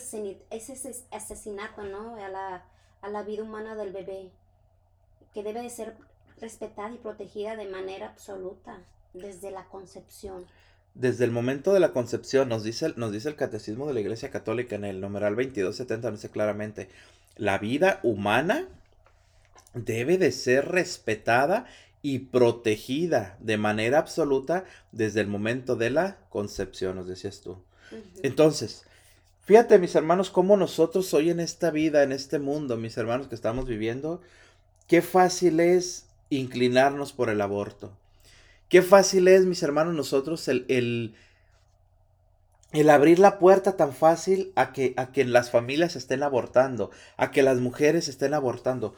asesinato, ¿no? A la, a la vida humana del bebé, que debe de ser respetada y protegida de manera absoluta desde la concepción. Desde el momento de la concepción, nos dice, nos dice el Catecismo de la Iglesia Católica en el numeral 2270, nos dice claramente, la vida humana debe de ser respetada y protegida de manera absoluta desde el momento de la concepción, nos decías tú. Entonces, fíjate mis hermanos, cómo nosotros hoy en esta vida, en este mundo, mis hermanos que estamos viviendo, qué fácil es inclinarnos por el aborto. Qué fácil es, mis hermanos, nosotros el, el, abrir la puerta tan fácil a que, a que las familias estén abortando, a que las mujeres estén abortando.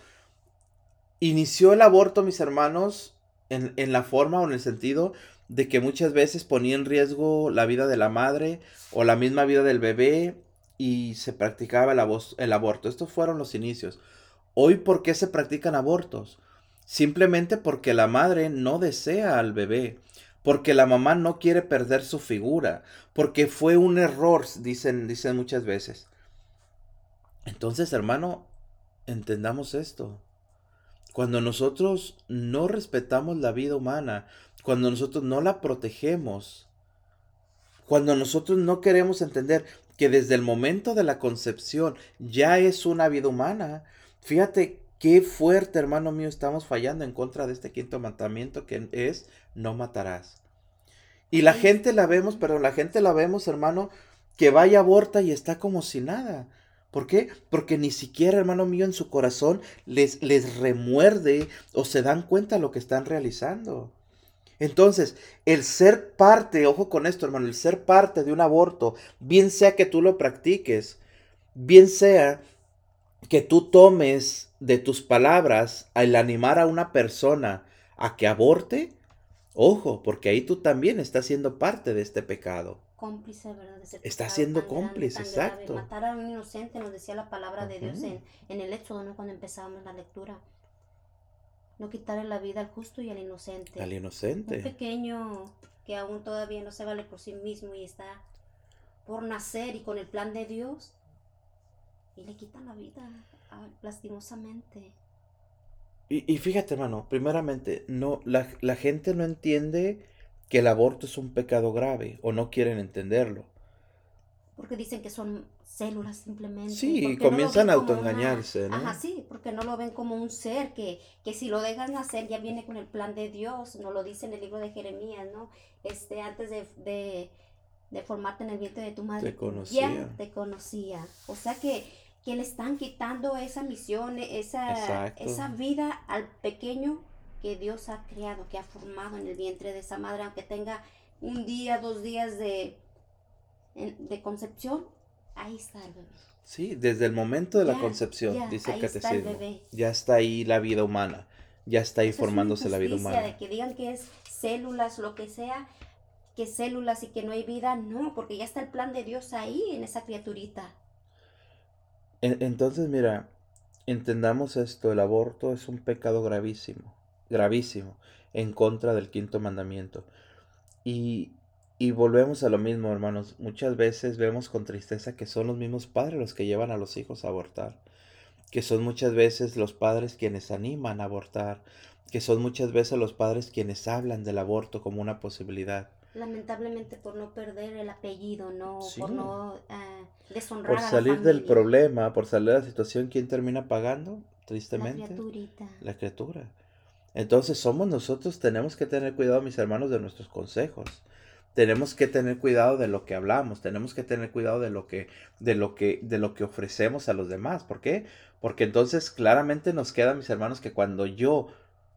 Inició el aborto, mis hermanos, en, en la forma o en el sentido de que muchas veces ponía en riesgo la vida de la madre o la misma vida del bebé y se practicaba el aborto. Estos fueron los inicios. Hoy, ¿por qué se practican abortos? Simplemente porque la madre no desea al bebé, porque la mamá no quiere perder su figura, porque fue un error, dicen, dicen muchas veces. Entonces, hermano, entendamos esto. Cuando nosotros no respetamos la vida humana, cuando nosotros no la protegemos, cuando nosotros no queremos entender que desde el momento de la concepción ya es una vida humana, fíjate Qué fuerte, hermano mío, estamos fallando en contra de este quinto mandamiento que es no matarás. Y la gente la vemos, pero la gente la vemos, hermano, que vaya aborta y está como si nada. ¿Por qué? Porque ni siquiera, hermano mío, en su corazón les, les remuerde o se dan cuenta de lo que están realizando. Entonces, el ser parte, ojo con esto, hermano, el ser parte de un aborto, bien sea que tú lo practiques, bien sea que tú tomes de tus palabras al animar a una persona a que aborte, ojo, porque ahí tú también estás siendo parte de este pecado. Cómplice, ¿verdad? Está siendo cómplice, exacto. Matar a un inocente, nos decía la palabra de Dios en, en el hecho ¿no? cuando empezábamos la lectura. No quitarle la vida al justo y al inocente. Al inocente. Un pequeño que aún todavía no se vale por sí mismo y está por nacer y con el plan de Dios, y le quitan la vida, ah, lastimosamente. Y, fíjate, hermano, primeramente, no, la, gente no entiende que el aborto es un pecado grave o no quieren entenderlo. Porque dicen que son células simplemente. Sí, comienzan a autoengañarse, ¿no? Ajá, sí, porque no lo ven como un ser que, que si lo dejan hacer ya viene con el plan de Dios, no lo dice en el libro de Jeremías, ¿no? Este, antes de, de, formarte en el vientre de tu madre. Te conocía. Ya te conocía. O sea que que le están quitando esa misión, esa, esa vida al pequeño que Dios ha creado, que ha formado en el vientre de esa madre, aunque tenga un día, dos días de, de concepción, ahí está el bebé. Sí, desde el momento de la concepción, dice el catecismo, ya está ahí la vida humana, ya está ahí formándose la vida humana. De que digan que es células, lo que sea, que células y que no hay vida, no, porque ya está el plan de Dios ahí en esa criaturita. Entonces, mira, entendamos esto, el aborto es un pecado gravísimo, gravísimo, en contra del quinto mandamiento. Y, y volvemos a lo mismo, hermanos. Muchas veces vemos con tristeza que son los mismos padres los que llevan a los hijos a abortar, que son muchas veces los padres quienes animan a abortar, que son muchas veces los padres quienes hablan del aborto como una posibilidad lamentablemente por no perder el apellido, no por no uh, deshonrar por salir del problema, por salir de la situación, ¿quién termina pagando? Tristemente. La criaturita. La criatura. Entonces somos nosotros, tenemos que tener cuidado, mis hermanos, de nuestros consejos. Tenemos que tener cuidado de lo que hablamos, tenemos que tener cuidado de lo que, de lo que, de lo que ofrecemos a los demás. ¿Por qué? Porque entonces claramente nos queda, mis hermanos, que cuando yo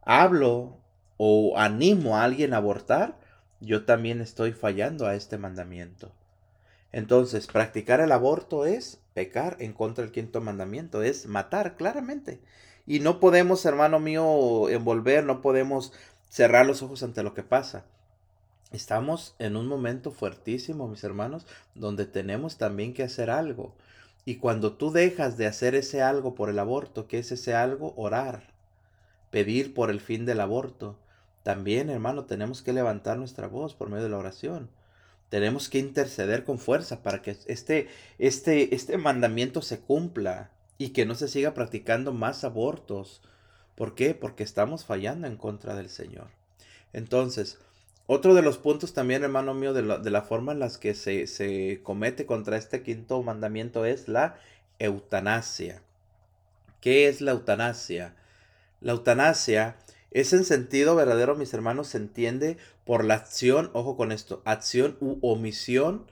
hablo o animo a alguien a abortar, yo también estoy fallando a este mandamiento. Entonces, practicar el aborto es pecar en contra del quinto mandamiento, es matar claramente. Y no podemos, hermano mío, envolver, no podemos cerrar los ojos ante lo que pasa. Estamos en un momento fuertísimo, mis hermanos, donde tenemos también que hacer algo. Y cuando tú dejas de hacer ese algo por el aborto, ¿qué es ese algo? Orar, pedir por el fin del aborto, también, hermano, tenemos que levantar nuestra voz por medio de la oración. tenemos que interceder con fuerza para que este, este, este mandamiento se cumpla y que no se siga practicando más abortos. ¿Por qué? Porque estamos fallando en contra del Señor. Entonces, otro de los puntos también, hermano mío, de la, de forma en las que se, se comete contra este quinto mandamiento es la eutanasia. ¿Qué es la eutanasia? La eutanasia es en sentido verdadero, mis hermanos, se entiende por la acción, ojo con esto, acción u omisión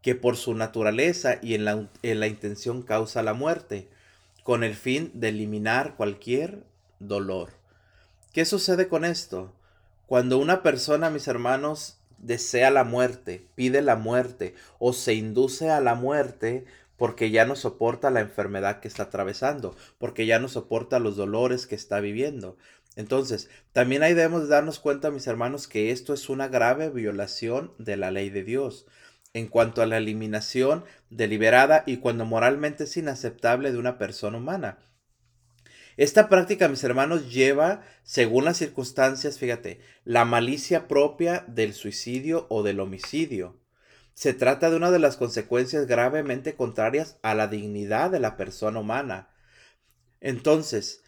que por su naturaleza y en la, en la intención causa la muerte, con el fin de eliminar cualquier dolor. ¿Qué sucede con esto? Cuando una persona, mis hermanos, desea la muerte, pide la muerte o se induce a la muerte porque ya no soporta la enfermedad que está atravesando, porque ya no soporta los dolores que está viviendo. Entonces, también ahí debemos darnos cuenta, mis hermanos, que esto es una grave violación de la ley de Dios en cuanto a la eliminación deliberada y cuando moralmente es inaceptable de una persona humana. Esta práctica, mis hermanos, lleva, según las circunstancias, fíjate, la malicia propia del suicidio o del homicidio. Se trata de una de las consecuencias gravemente contrarias a la dignidad de la persona humana. Entonces,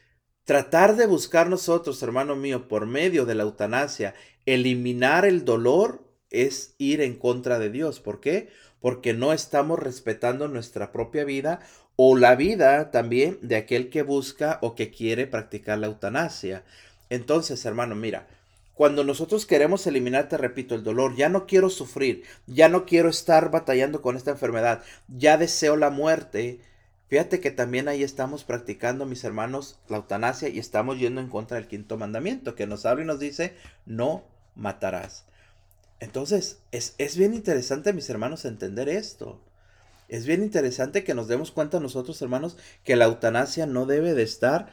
Tratar de buscar nosotros, hermano mío, por medio de la eutanasia, eliminar el dolor es ir en contra de Dios. ¿Por qué? Porque no estamos respetando nuestra propia vida o la vida también de aquel que busca o que quiere practicar la eutanasia. Entonces, hermano, mira, cuando nosotros queremos eliminar, te repito, el dolor, ya no quiero sufrir, ya no quiero estar batallando con esta enfermedad, ya deseo la muerte, Fíjate que también ahí estamos practicando, mis hermanos, la eutanasia y estamos yendo en contra del quinto mandamiento que nos habla y nos dice, no matarás. Entonces, es, es bien interesante, mis hermanos, entender esto. Es bien interesante que nos demos cuenta nosotros, hermanos, que la eutanasia no debe de estar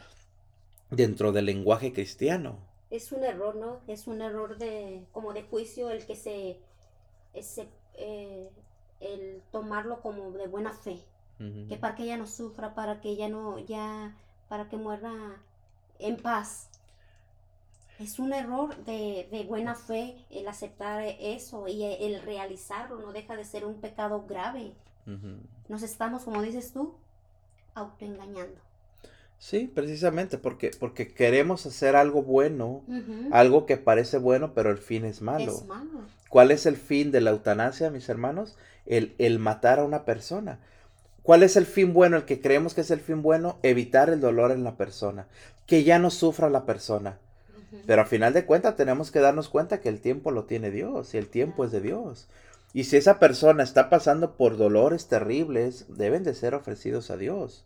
dentro del lenguaje cristiano. Es un error, ¿no? Es un error de, como de juicio el que se, eh, el tomarlo como de buena fe que para que ella no sufra, para que ella no, ya, para que muera en paz. Es un error de, de buena fe el aceptar eso y el realizarlo, no deja de ser un pecado grave. Nos estamos, como dices tú, autoengañando. Sí, precisamente porque, porque queremos hacer algo bueno, algo que parece bueno, pero el fin es malo. es malo. ¿Cuál es el fin de la eutanasia, mis hermanos? El, el matar a una persona. ¿Cuál es el fin bueno? El que creemos que es el fin bueno, evitar el dolor en la persona, que ya no sufra la persona. Pero a final de cuentas tenemos que darnos cuenta que el tiempo lo tiene Dios y el tiempo es de Dios. Y si esa persona está pasando por dolores terribles, deben de ser ofrecidos a Dios.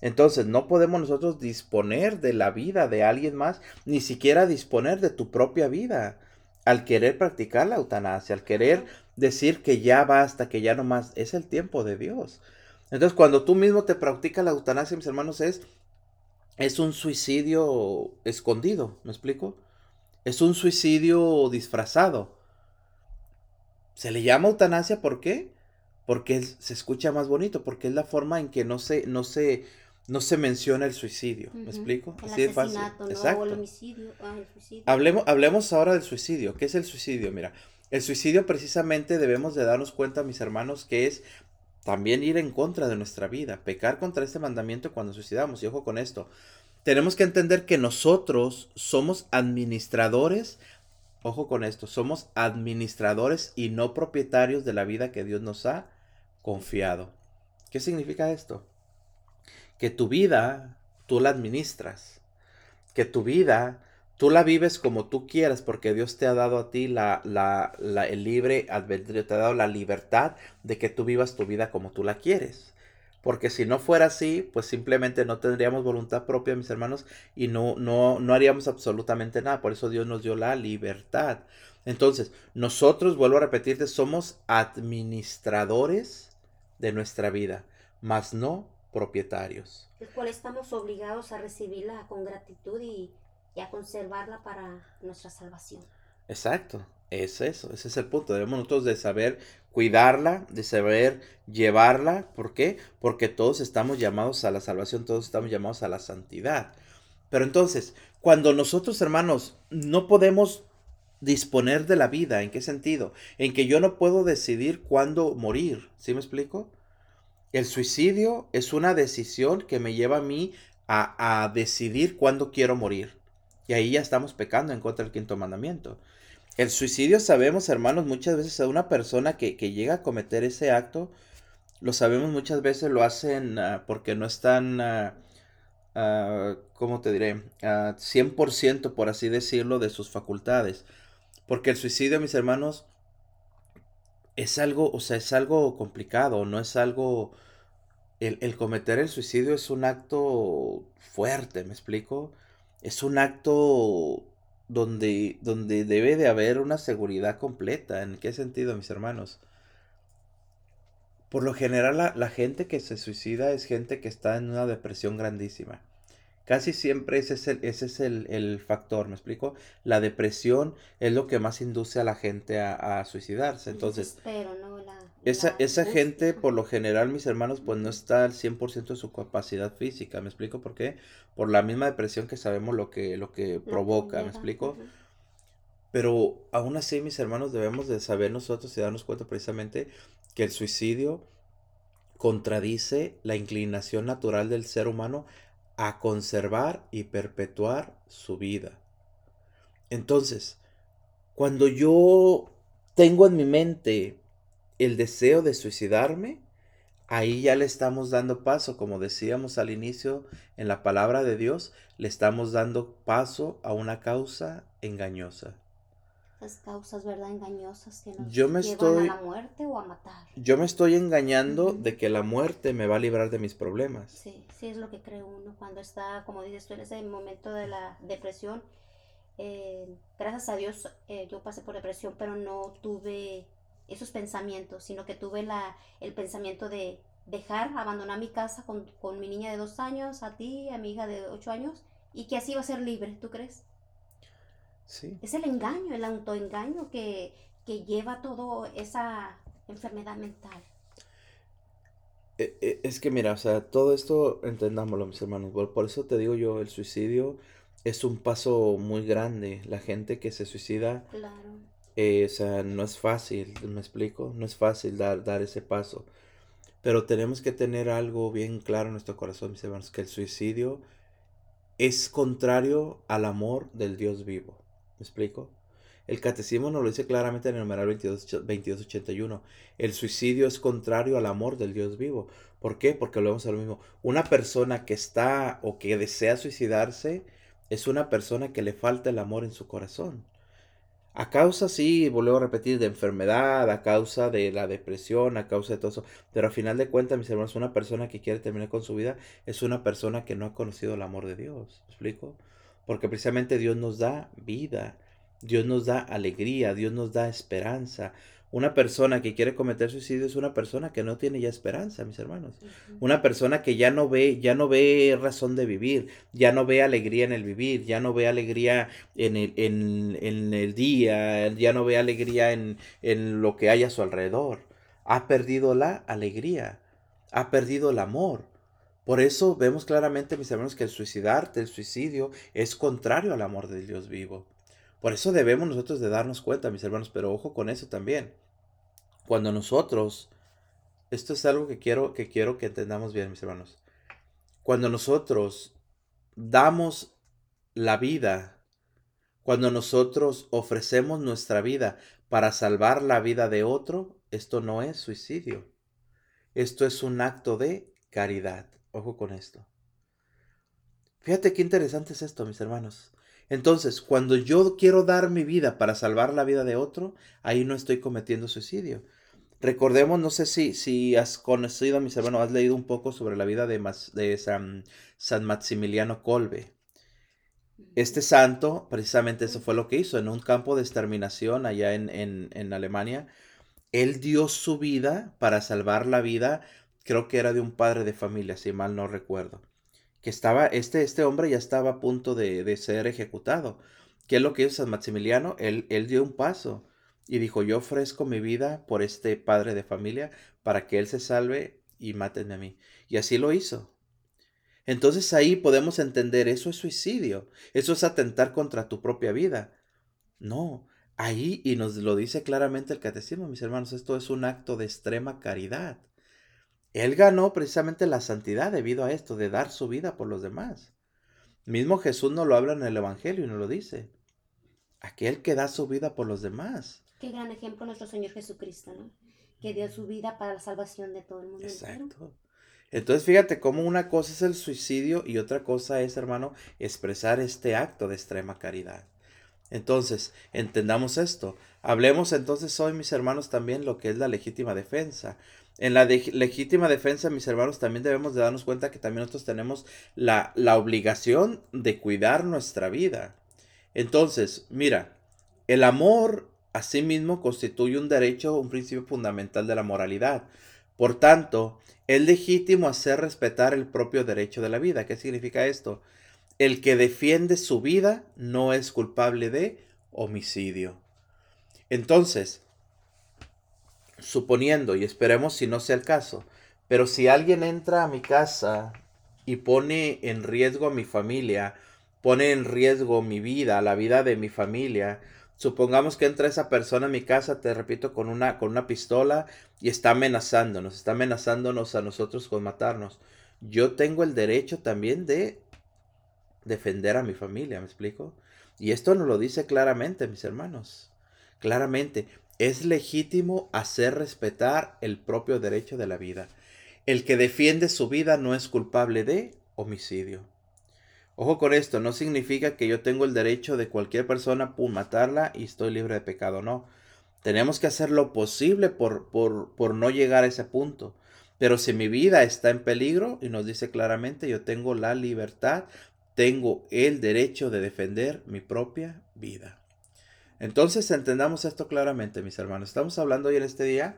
Entonces no podemos nosotros disponer de la vida de alguien más, ni siquiera disponer de tu propia vida. Al querer practicar la eutanasia, al querer decir que ya basta, que ya no más, es el tiempo de Dios. Entonces, cuando tú mismo te practicas la eutanasia, mis hermanos, es, es un suicidio escondido, ¿me explico? Es un suicidio disfrazado. Se le llama eutanasia, ¿por qué? Porque se escucha más bonito, porque es la forma en que no se, no se, no se menciona el suicidio. ¿Me explico? Así de fácil. Exacto. el homicidio. Ah, el suicidio. Hablemos, hablemos ahora del suicidio. ¿Qué es el suicidio? Mira, el suicidio precisamente debemos de darnos cuenta, mis hermanos, que es también ir en contra de nuestra vida, pecar contra este mandamiento cuando suicidamos. Y ojo con esto, tenemos que entender que nosotros somos administradores, ojo con esto, somos administradores y no propietarios de la vida que Dios nos ha confiado. ¿Qué significa esto? Que tu vida tú la administras, que tu vida Tú la vives como tú quieras porque Dios te ha dado a ti la, la, el libre albedrío, te ha dado la libertad de que tú vivas tu vida como tú la quieres. Porque si no fuera así, pues simplemente no tendríamos voluntad propia, mis hermanos, y no, no, no haríamos absolutamente nada. Por eso Dios nos dio la libertad. Entonces, nosotros, vuelvo a repetirte, somos administradores de nuestra vida, mas no propietarios. El cual estamos obligados a recibirla con gratitud y y a conservarla para nuestra salvación. Exacto, es eso, ese es el punto. Debemos nosotros de saber cuidarla, de saber llevarla. ¿Por qué? Porque todos estamos llamados a la salvación, todos estamos llamados a la santidad. Pero entonces, cuando nosotros, hermanos, no podemos disponer de la vida. ¿En qué sentido? En que yo no puedo decidir cuándo morir. ¿Sí me explico? El suicidio es una decisión que me lleva a mí a, decidir cuándo quiero morir. Y ahí ya estamos pecando en contra del quinto mandamiento. El suicidio sabemos, hermanos, muchas veces a una persona que, llega a cometer ese acto, lo sabemos muchas veces lo hacen ah, porque no están, uh, ¿cómo te diré? 100% por así decirlo de sus facultades. Porque el suicidio, mis hermanos, es algo, o sea, es algo complicado, no es algo... El, cometer el suicidio es un acto fuerte, ¿me explico? Es un acto donde, donde debe de haber una seguridad completa. ¿En qué sentido, mis hermanos? Por lo general, la, la gente que se suicida es gente que está en una depresión grandísima. Casi siempre ese es, el, ese es el, factor, ¿me explico? La depresión es lo que más induce a la gente a, suicidarse. Entonces, esa, esa gente, por lo general, mis hermanos, pues no está al 100% de su capacidad física, ¿me explico por qué? Por la misma depresión que sabemos lo que, lo que provoca, ¿me explico? Pero aún así, mis hermanos, debemos de saber nosotros y darnos cuenta precisamente que el suicidio contradice la inclinación natural del ser humano a conservar y perpetuar su vida. Entonces, cuando yo tengo en mi mente el deseo de suicidarme, ahí ya le estamos dando paso, como decíamos al inicio en la palabra de Dios, le estamos dando paso a una causa engañosa causas, ¿verdad? Engañosas que nos yo me llevan estoy, a la muerte o a matar. Yo me estoy engañando de que la muerte me va a librar de mis problemas. Sí, sí es lo que cree uno cuando está, como dices tú, en ese momento de la depresión. Eh, gracias a Dios eh, yo pasé por depresión, pero no tuve esos pensamientos, sino que tuve la, el pensamiento de dejar, abandonar mi casa con, con mi niña de dos años, a ti, a mi hija de ocho años, y que así iba a ser libre, ¿tú crees? Es el engaño, el autoengaño que, que lleva toda esa enfermedad mental. E, e, es que mira, o sea, todo esto entendámoslo, mis hermanos. Por, eso te digo yo, el suicidio es un paso muy grande. La gente que se suicida, claro. Eh, o sea, no es fácil, ¿me explico? No es fácil dar, dar ese paso. Pero tenemos que tener algo bien claro en nuestro corazón, mis hermanos, que el suicidio es contrario al amor del Dios vivo. ¿Me explico? El catecismo nos lo dice claramente en el numeral 2281. El suicidio es contrario al amor del Dios vivo. ¿Por qué? Porque lo vemos a lo mismo. Una persona que está o que desea suicidarse es una persona que le falta el amor en su corazón. A causa, sí, vuelvo a repetir, de enfermedad, a causa de la depresión, a causa de todo eso. Pero al final de cuentas, mis hermanos, una persona que quiere terminar con su vida es una persona que no ha conocido el amor de Dios. ¿Me explico? Porque precisamente Dios nos da vida, Dios nos da alegría, Dios nos da esperanza. Una persona que quiere cometer suicidio es una persona que no tiene ya esperanza, mis hermanos. Una persona que ya no ve, ya no ve razón de vivir, ya no ve alegría en el vivir, ya no ve alegría en el, en, el día, ya no ve alegría en, en lo que hay a su alrededor. Ha perdido la alegría, ha perdido el amor. Por eso vemos claramente, mis hermanos, que el suicidarte, el suicidio, es contrario al amor de Dios vivo. Por eso debemos nosotros de darnos cuenta, mis hermanos, pero ojo con eso también. Cuando nosotros, esto es algo que quiero que quiero que entendamos bien, mis hermanos. Cuando nosotros damos la vida, cuando nosotros ofrecemos nuestra vida para salvar la vida de otro, esto no es suicidio. Esto es un acto de caridad. Ojo con esto. Fíjate qué interesante es esto, mis hermanos. Entonces, cuando yo quiero dar mi vida para salvar la vida de otro, ahí no estoy cometiendo suicidio. Recordemos, no sé si, si has conocido, mis hermanos, has leído un poco sobre la vida de, de San, San Maximiliano Colbe. Este santo, precisamente eso fue lo que hizo en un campo de exterminación allá en, en, en Alemania. Él dio su vida para salvar la vida creo que era de un padre de familia, si mal no recuerdo, que estaba, este, este hombre ya estaba a punto de, ser ejecutado. ¿Qué es lo que hizo San Maximiliano? Él, él dio un paso y dijo, yo ofrezco mi vida por este padre de familia para que él se salve y mátenme a mí. Y así lo hizo. Entonces ahí podemos entender, eso es suicidio, eso es atentar contra tu propia vida. No, Ahí, y nos lo dice claramente el catecismo, mis hermanos, esto es un acto de extrema caridad. Él ganó precisamente la santidad debido a esto, de dar su vida por los demás. Mismo Jesús no lo habla en el Evangelio y no lo dice. Aquel que da su vida por los demás. Qué gran ejemplo nuestro Señor Jesucristo, ¿no? Que dio su vida para la salvación de todo el mundo. Exacto. Entonces fíjate cómo una cosa es el suicidio y otra cosa es, hermano, expresar este acto de extrema caridad. Entonces, entendamos esto. Hablemos entonces hoy, mis hermanos, también lo que es la legítima defensa. En la legítima defensa, mis hermanos, también debemos de darnos cuenta que también nosotros tenemos la, la obligación de cuidar nuestra vida. Entonces, mira, el amor a sí mismo constituye un derecho, un principio fundamental de la moralidad. Por tanto, es legítimo hacer respetar el propio derecho de la vida. ¿Qué significa esto? El que defiende su vida no es culpable de homicidio. Entonces, suponiendo, y esperemos si no sea el caso, pero si alguien entra a mi casa y pone en riesgo a mi familia, pone en riesgo mi vida, la vida de mi familia, supongamos que entra esa persona a mi casa, te repito, con una, con una pistola y está amenazándonos, está amenazándonos a nosotros con matarnos. Yo tengo el derecho también de defender a mi familia, ¿me explico? Y esto nos lo dice claramente, mis hermanos. Claramente, es legítimo hacer respetar el propio derecho de la vida. El que defiende su vida no es culpable de homicidio. Ojo con esto, no significa que yo tengo el derecho de cualquier persona matarla y estoy libre de pecado, no. Tenemos que hacer lo posible por, por, por no llegar a ese punto. Pero si mi vida está en peligro, y nos dice claramente, yo tengo la libertad, tengo el derecho de defender mi propia vida. Entonces entendamos esto claramente, mis hermanos. Estamos hablando hoy en este día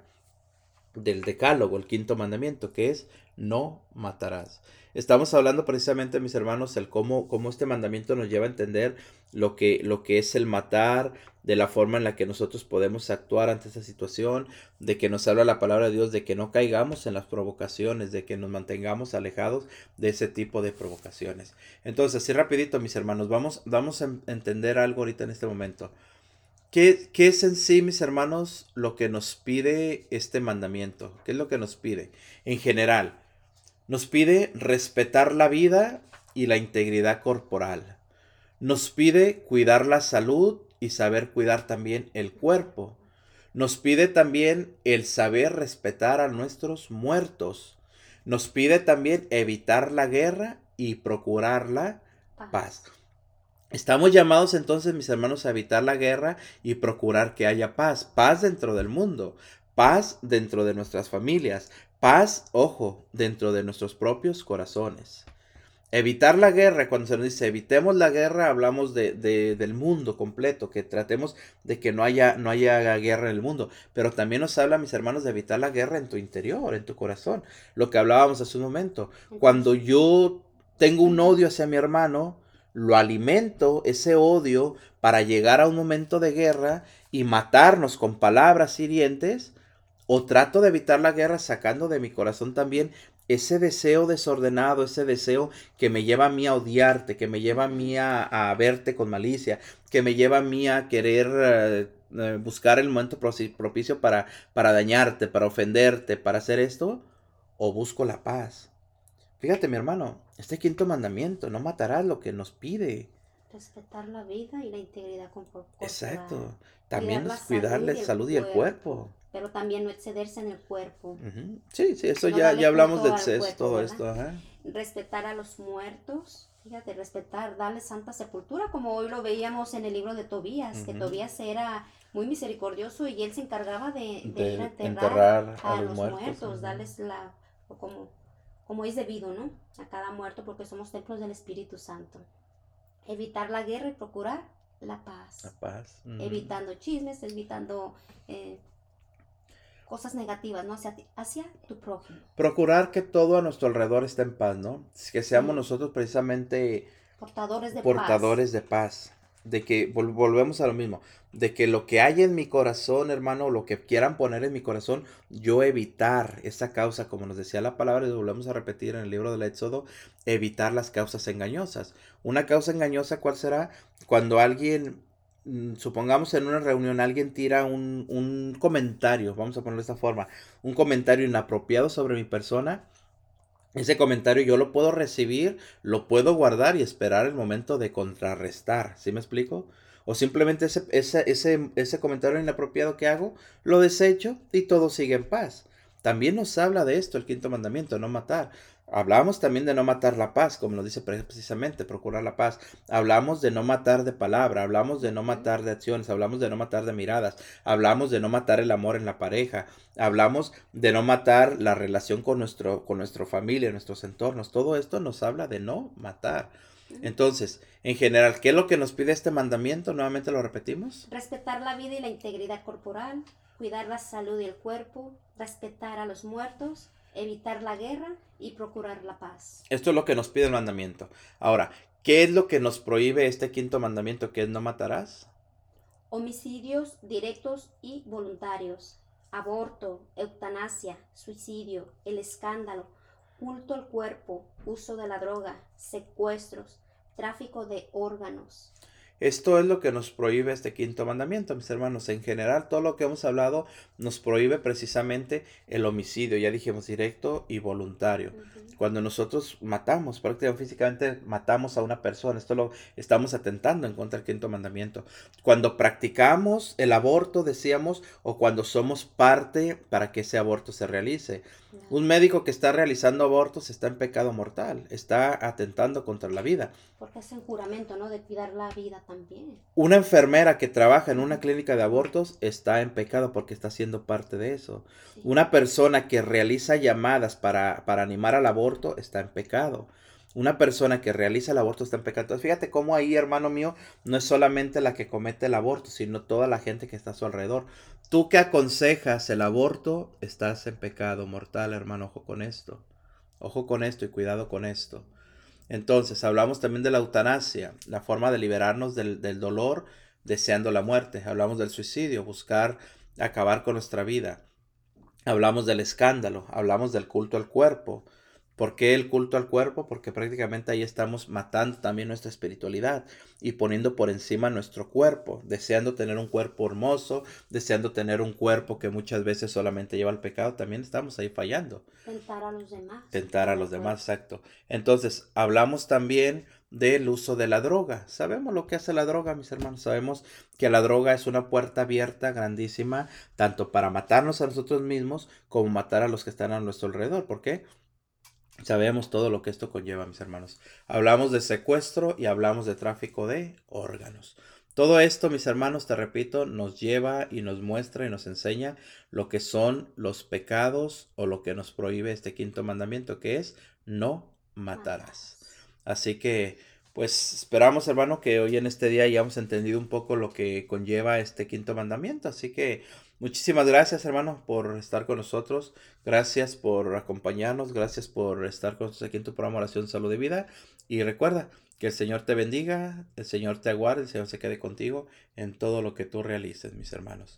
del decálogo, el quinto mandamiento, que es no matarás. Estamos hablando precisamente, mis hermanos, el cómo, cómo este mandamiento nos lleva a entender lo que, lo que es el matar, de la forma en la que nosotros podemos actuar ante esta situación, de que nos habla la palabra de Dios, de que no caigamos en las provocaciones, de que nos mantengamos alejados de ese tipo de provocaciones. Entonces, así rapidito, mis hermanos, vamos, vamos a entender algo ahorita en este momento. ¿Qué, es en sí, mis hermanos, lo que nos pide este mandamiento? ¿Qué es lo que nos pide? En general, nos pide respetar la vida y la integridad corporal. Nos pide cuidar la salud y saber cuidar también el cuerpo. Nos pide también el saber respetar a nuestros muertos. Nos pide también evitar la guerra y procurar la paz. Estamos llamados entonces, mis hermanos, a evitar la guerra y procurar que haya paz. Paz dentro del mundo, paz dentro de nuestras familias, paz, ojo, dentro de nuestros propios corazones. Evitar la guerra, cuando se nos dice evitemos la guerra, hablamos de, del mundo completo, que tratemos de que no haya, no haya guerra en el mundo. Pero también nos habla, mis hermanos, de evitar la guerra en tu interior, en tu corazón. Lo que hablábamos hace un momento. Cuando yo tengo un odio hacia mi hermano, lo alimento, ese odio, para llegar a un momento de guerra y matarnos con palabras hirientes, o trato de evitar la guerra sacando de mi corazón también ese deseo desordenado, ese deseo que me lleva a mí a odiarte, que me lleva a mí a, verte con malicia, que me lleva a mí a querer eh, eh, buscar el momento propicio para, para dañarte, para ofenderte, para hacer esto, o busco la paz. Fíjate, mi hermano, este quinto mandamiento, no matarás lo que nos pide. Respetar la vida y la integridad corporal. Exacto. También cuidar, cuidar la salud y el, cuerpo. Pero también no excederse en el cuerpo. Sí, sí, eso ya, ya hablamos del exceso, todo esto. Respetar a los muertos. Fíjate, respetar, darle santa sepultura, como hoy lo veíamos en el libro de Tobías, que Tobías era muy misericordioso y él se encargaba de, ir a enterrar, a, los, muertos, darles la, como como es debido, ¿no? A cada muerto porque somos templos del Espíritu Santo. Evitar la guerra y procurar la paz. La paz. Evitando chismes, evitando eh, cosas negativas, ¿no? Hacia, hacia tu prójimo. Procurar que todo a nuestro alrededor esté en paz, ¿no? Que seamos nosotros precisamente portadores de portadores de paz de que volvemos a lo mismo, de que lo que hay en mi corazón, hermano, lo que quieran poner en mi corazón, yo evitar esa causa, como nos decía la palabra, y volvemos a repetir en el libro del Éxodo, evitar las causas engañosas. Una causa engañosa, ¿cuál será? Cuando alguien mm, supongamos en una reunión alguien tira un, un comentario, vamos a ponerlo de esta forma, un comentario inapropiado sobre mi persona, ese comentario yo lo puedo recibir, lo puedo guardar y esperar el momento de contrarrestar. ¿Sí me explico? O simplemente ese, ese, ese, ese comentario inapropiado que hago, lo desecho y todo sigue en paz. También nos habla de esto el quinto mandamiento, no matar. Hablamos también de no matar la paz, como nos dice precisamente, procurar la paz. Hablamos de no matar de palabra, hablamos de no matar de acciones, hablamos de no matar de miradas, hablamos de no matar el amor en la pareja, hablamos de no matar la relación con, nuestro, con nuestra familia, nuestros entornos. Todo esto nos habla de no matar. Entonces, en general, ¿qué es lo que nos pide este mandamiento? Nuevamente lo repetimos. Respetar la vida y la integridad corporal, cuidar la salud y el cuerpo, respetar a los muertos, evitar la guerra y procurar la paz. Esto es lo que nos pide el mandamiento. Ahora, ¿qué es lo que nos prohíbe este quinto mandamiento que es no matarás? Homicidios directos y voluntarios, aborto, eutanasia, suicidio, el escándalo, culto al cuerpo, uso de la droga, secuestros, tráfico de órganos. Esto es lo que nos prohíbe este quinto mandamiento, mis hermanos. En general, todo lo que hemos hablado nos prohíbe precisamente el homicidio, ya dijimos directo y voluntario. Cuando nosotros matamos, prácticamente físicamente matamos a una persona, esto lo estamos atentando en contra del quinto mandamiento. Cuando practicamos el aborto, decíamos, o cuando somos parte para que ese aborto se realice. Un médico que está realizando abortos está en pecado mortal, está atentando contra la vida. Porque es un juramento, ¿no? De cuidar la vida también. Una enfermera que trabaja en una clínica de abortos está en pecado porque está siendo parte de eso. Una persona que realiza llamadas para, para animar al aborto está en pecado una persona que realiza el aborto está en pecado. Entonces, fíjate cómo ahí, hermano mío, no es solamente la que comete el aborto, sino toda la gente que está a su alrededor. Tú que aconsejas el aborto, estás en pecado mortal, hermano. Ojo con esto. Ojo con esto y cuidado con esto. Entonces, hablamos también de la eutanasia, la forma de liberarnos del, del dolor deseando la muerte. Hablamos del suicidio, buscar acabar con nuestra vida. Hablamos del escándalo, hablamos del culto al cuerpo, ¿Por qué el culto al cuerpo? Porque prácticamente ahí estamos matando también nuestra espiritualidad y poniendo por encima nuestro cuerpo, deseando tener un cuerpo hermoso, deseando tener un cuerpo que muchas veces solamente lleva al pecado, también estamos ahí fallando. Tentar a los demás. Tentar a los demás, exacto. Entonces, hablamos también del uso de la droga. Sabemos lo que hace la droga, mis hermanos. Sabemos que la droga es una puerta abierta grandísima, tanto para matarnos a nosotros mismos como matar a los que están a nuestro alrededor. ¿Por qué? Sabemos todo lo que esto conlleva, mis hermanos. Hablamos de secuestro y hablamos de tráfico de órganos. Todo esto, mis hermanos, te repito, nos lleva y nos muestra y nos enseña lo que son los pecados o lo que nos prohíbe este quinto mandamiento, que es no matarás. Así que, pues esperamos, hermano, que hoy en este día hayamos entendido un poco lo que conlleva este quinto mandamiento. Así que Muchísimas gracias, hermano, por estar con nosotros. Gracias por acompañarnos. Gracias por estar con nosotros aquí en tu programa Oración Salud de Vida. Y recuerda que el Señor te bendiga, el Señor te aguarde, el Señor se quede contigo en todo lo que tú realices, mis hermanos.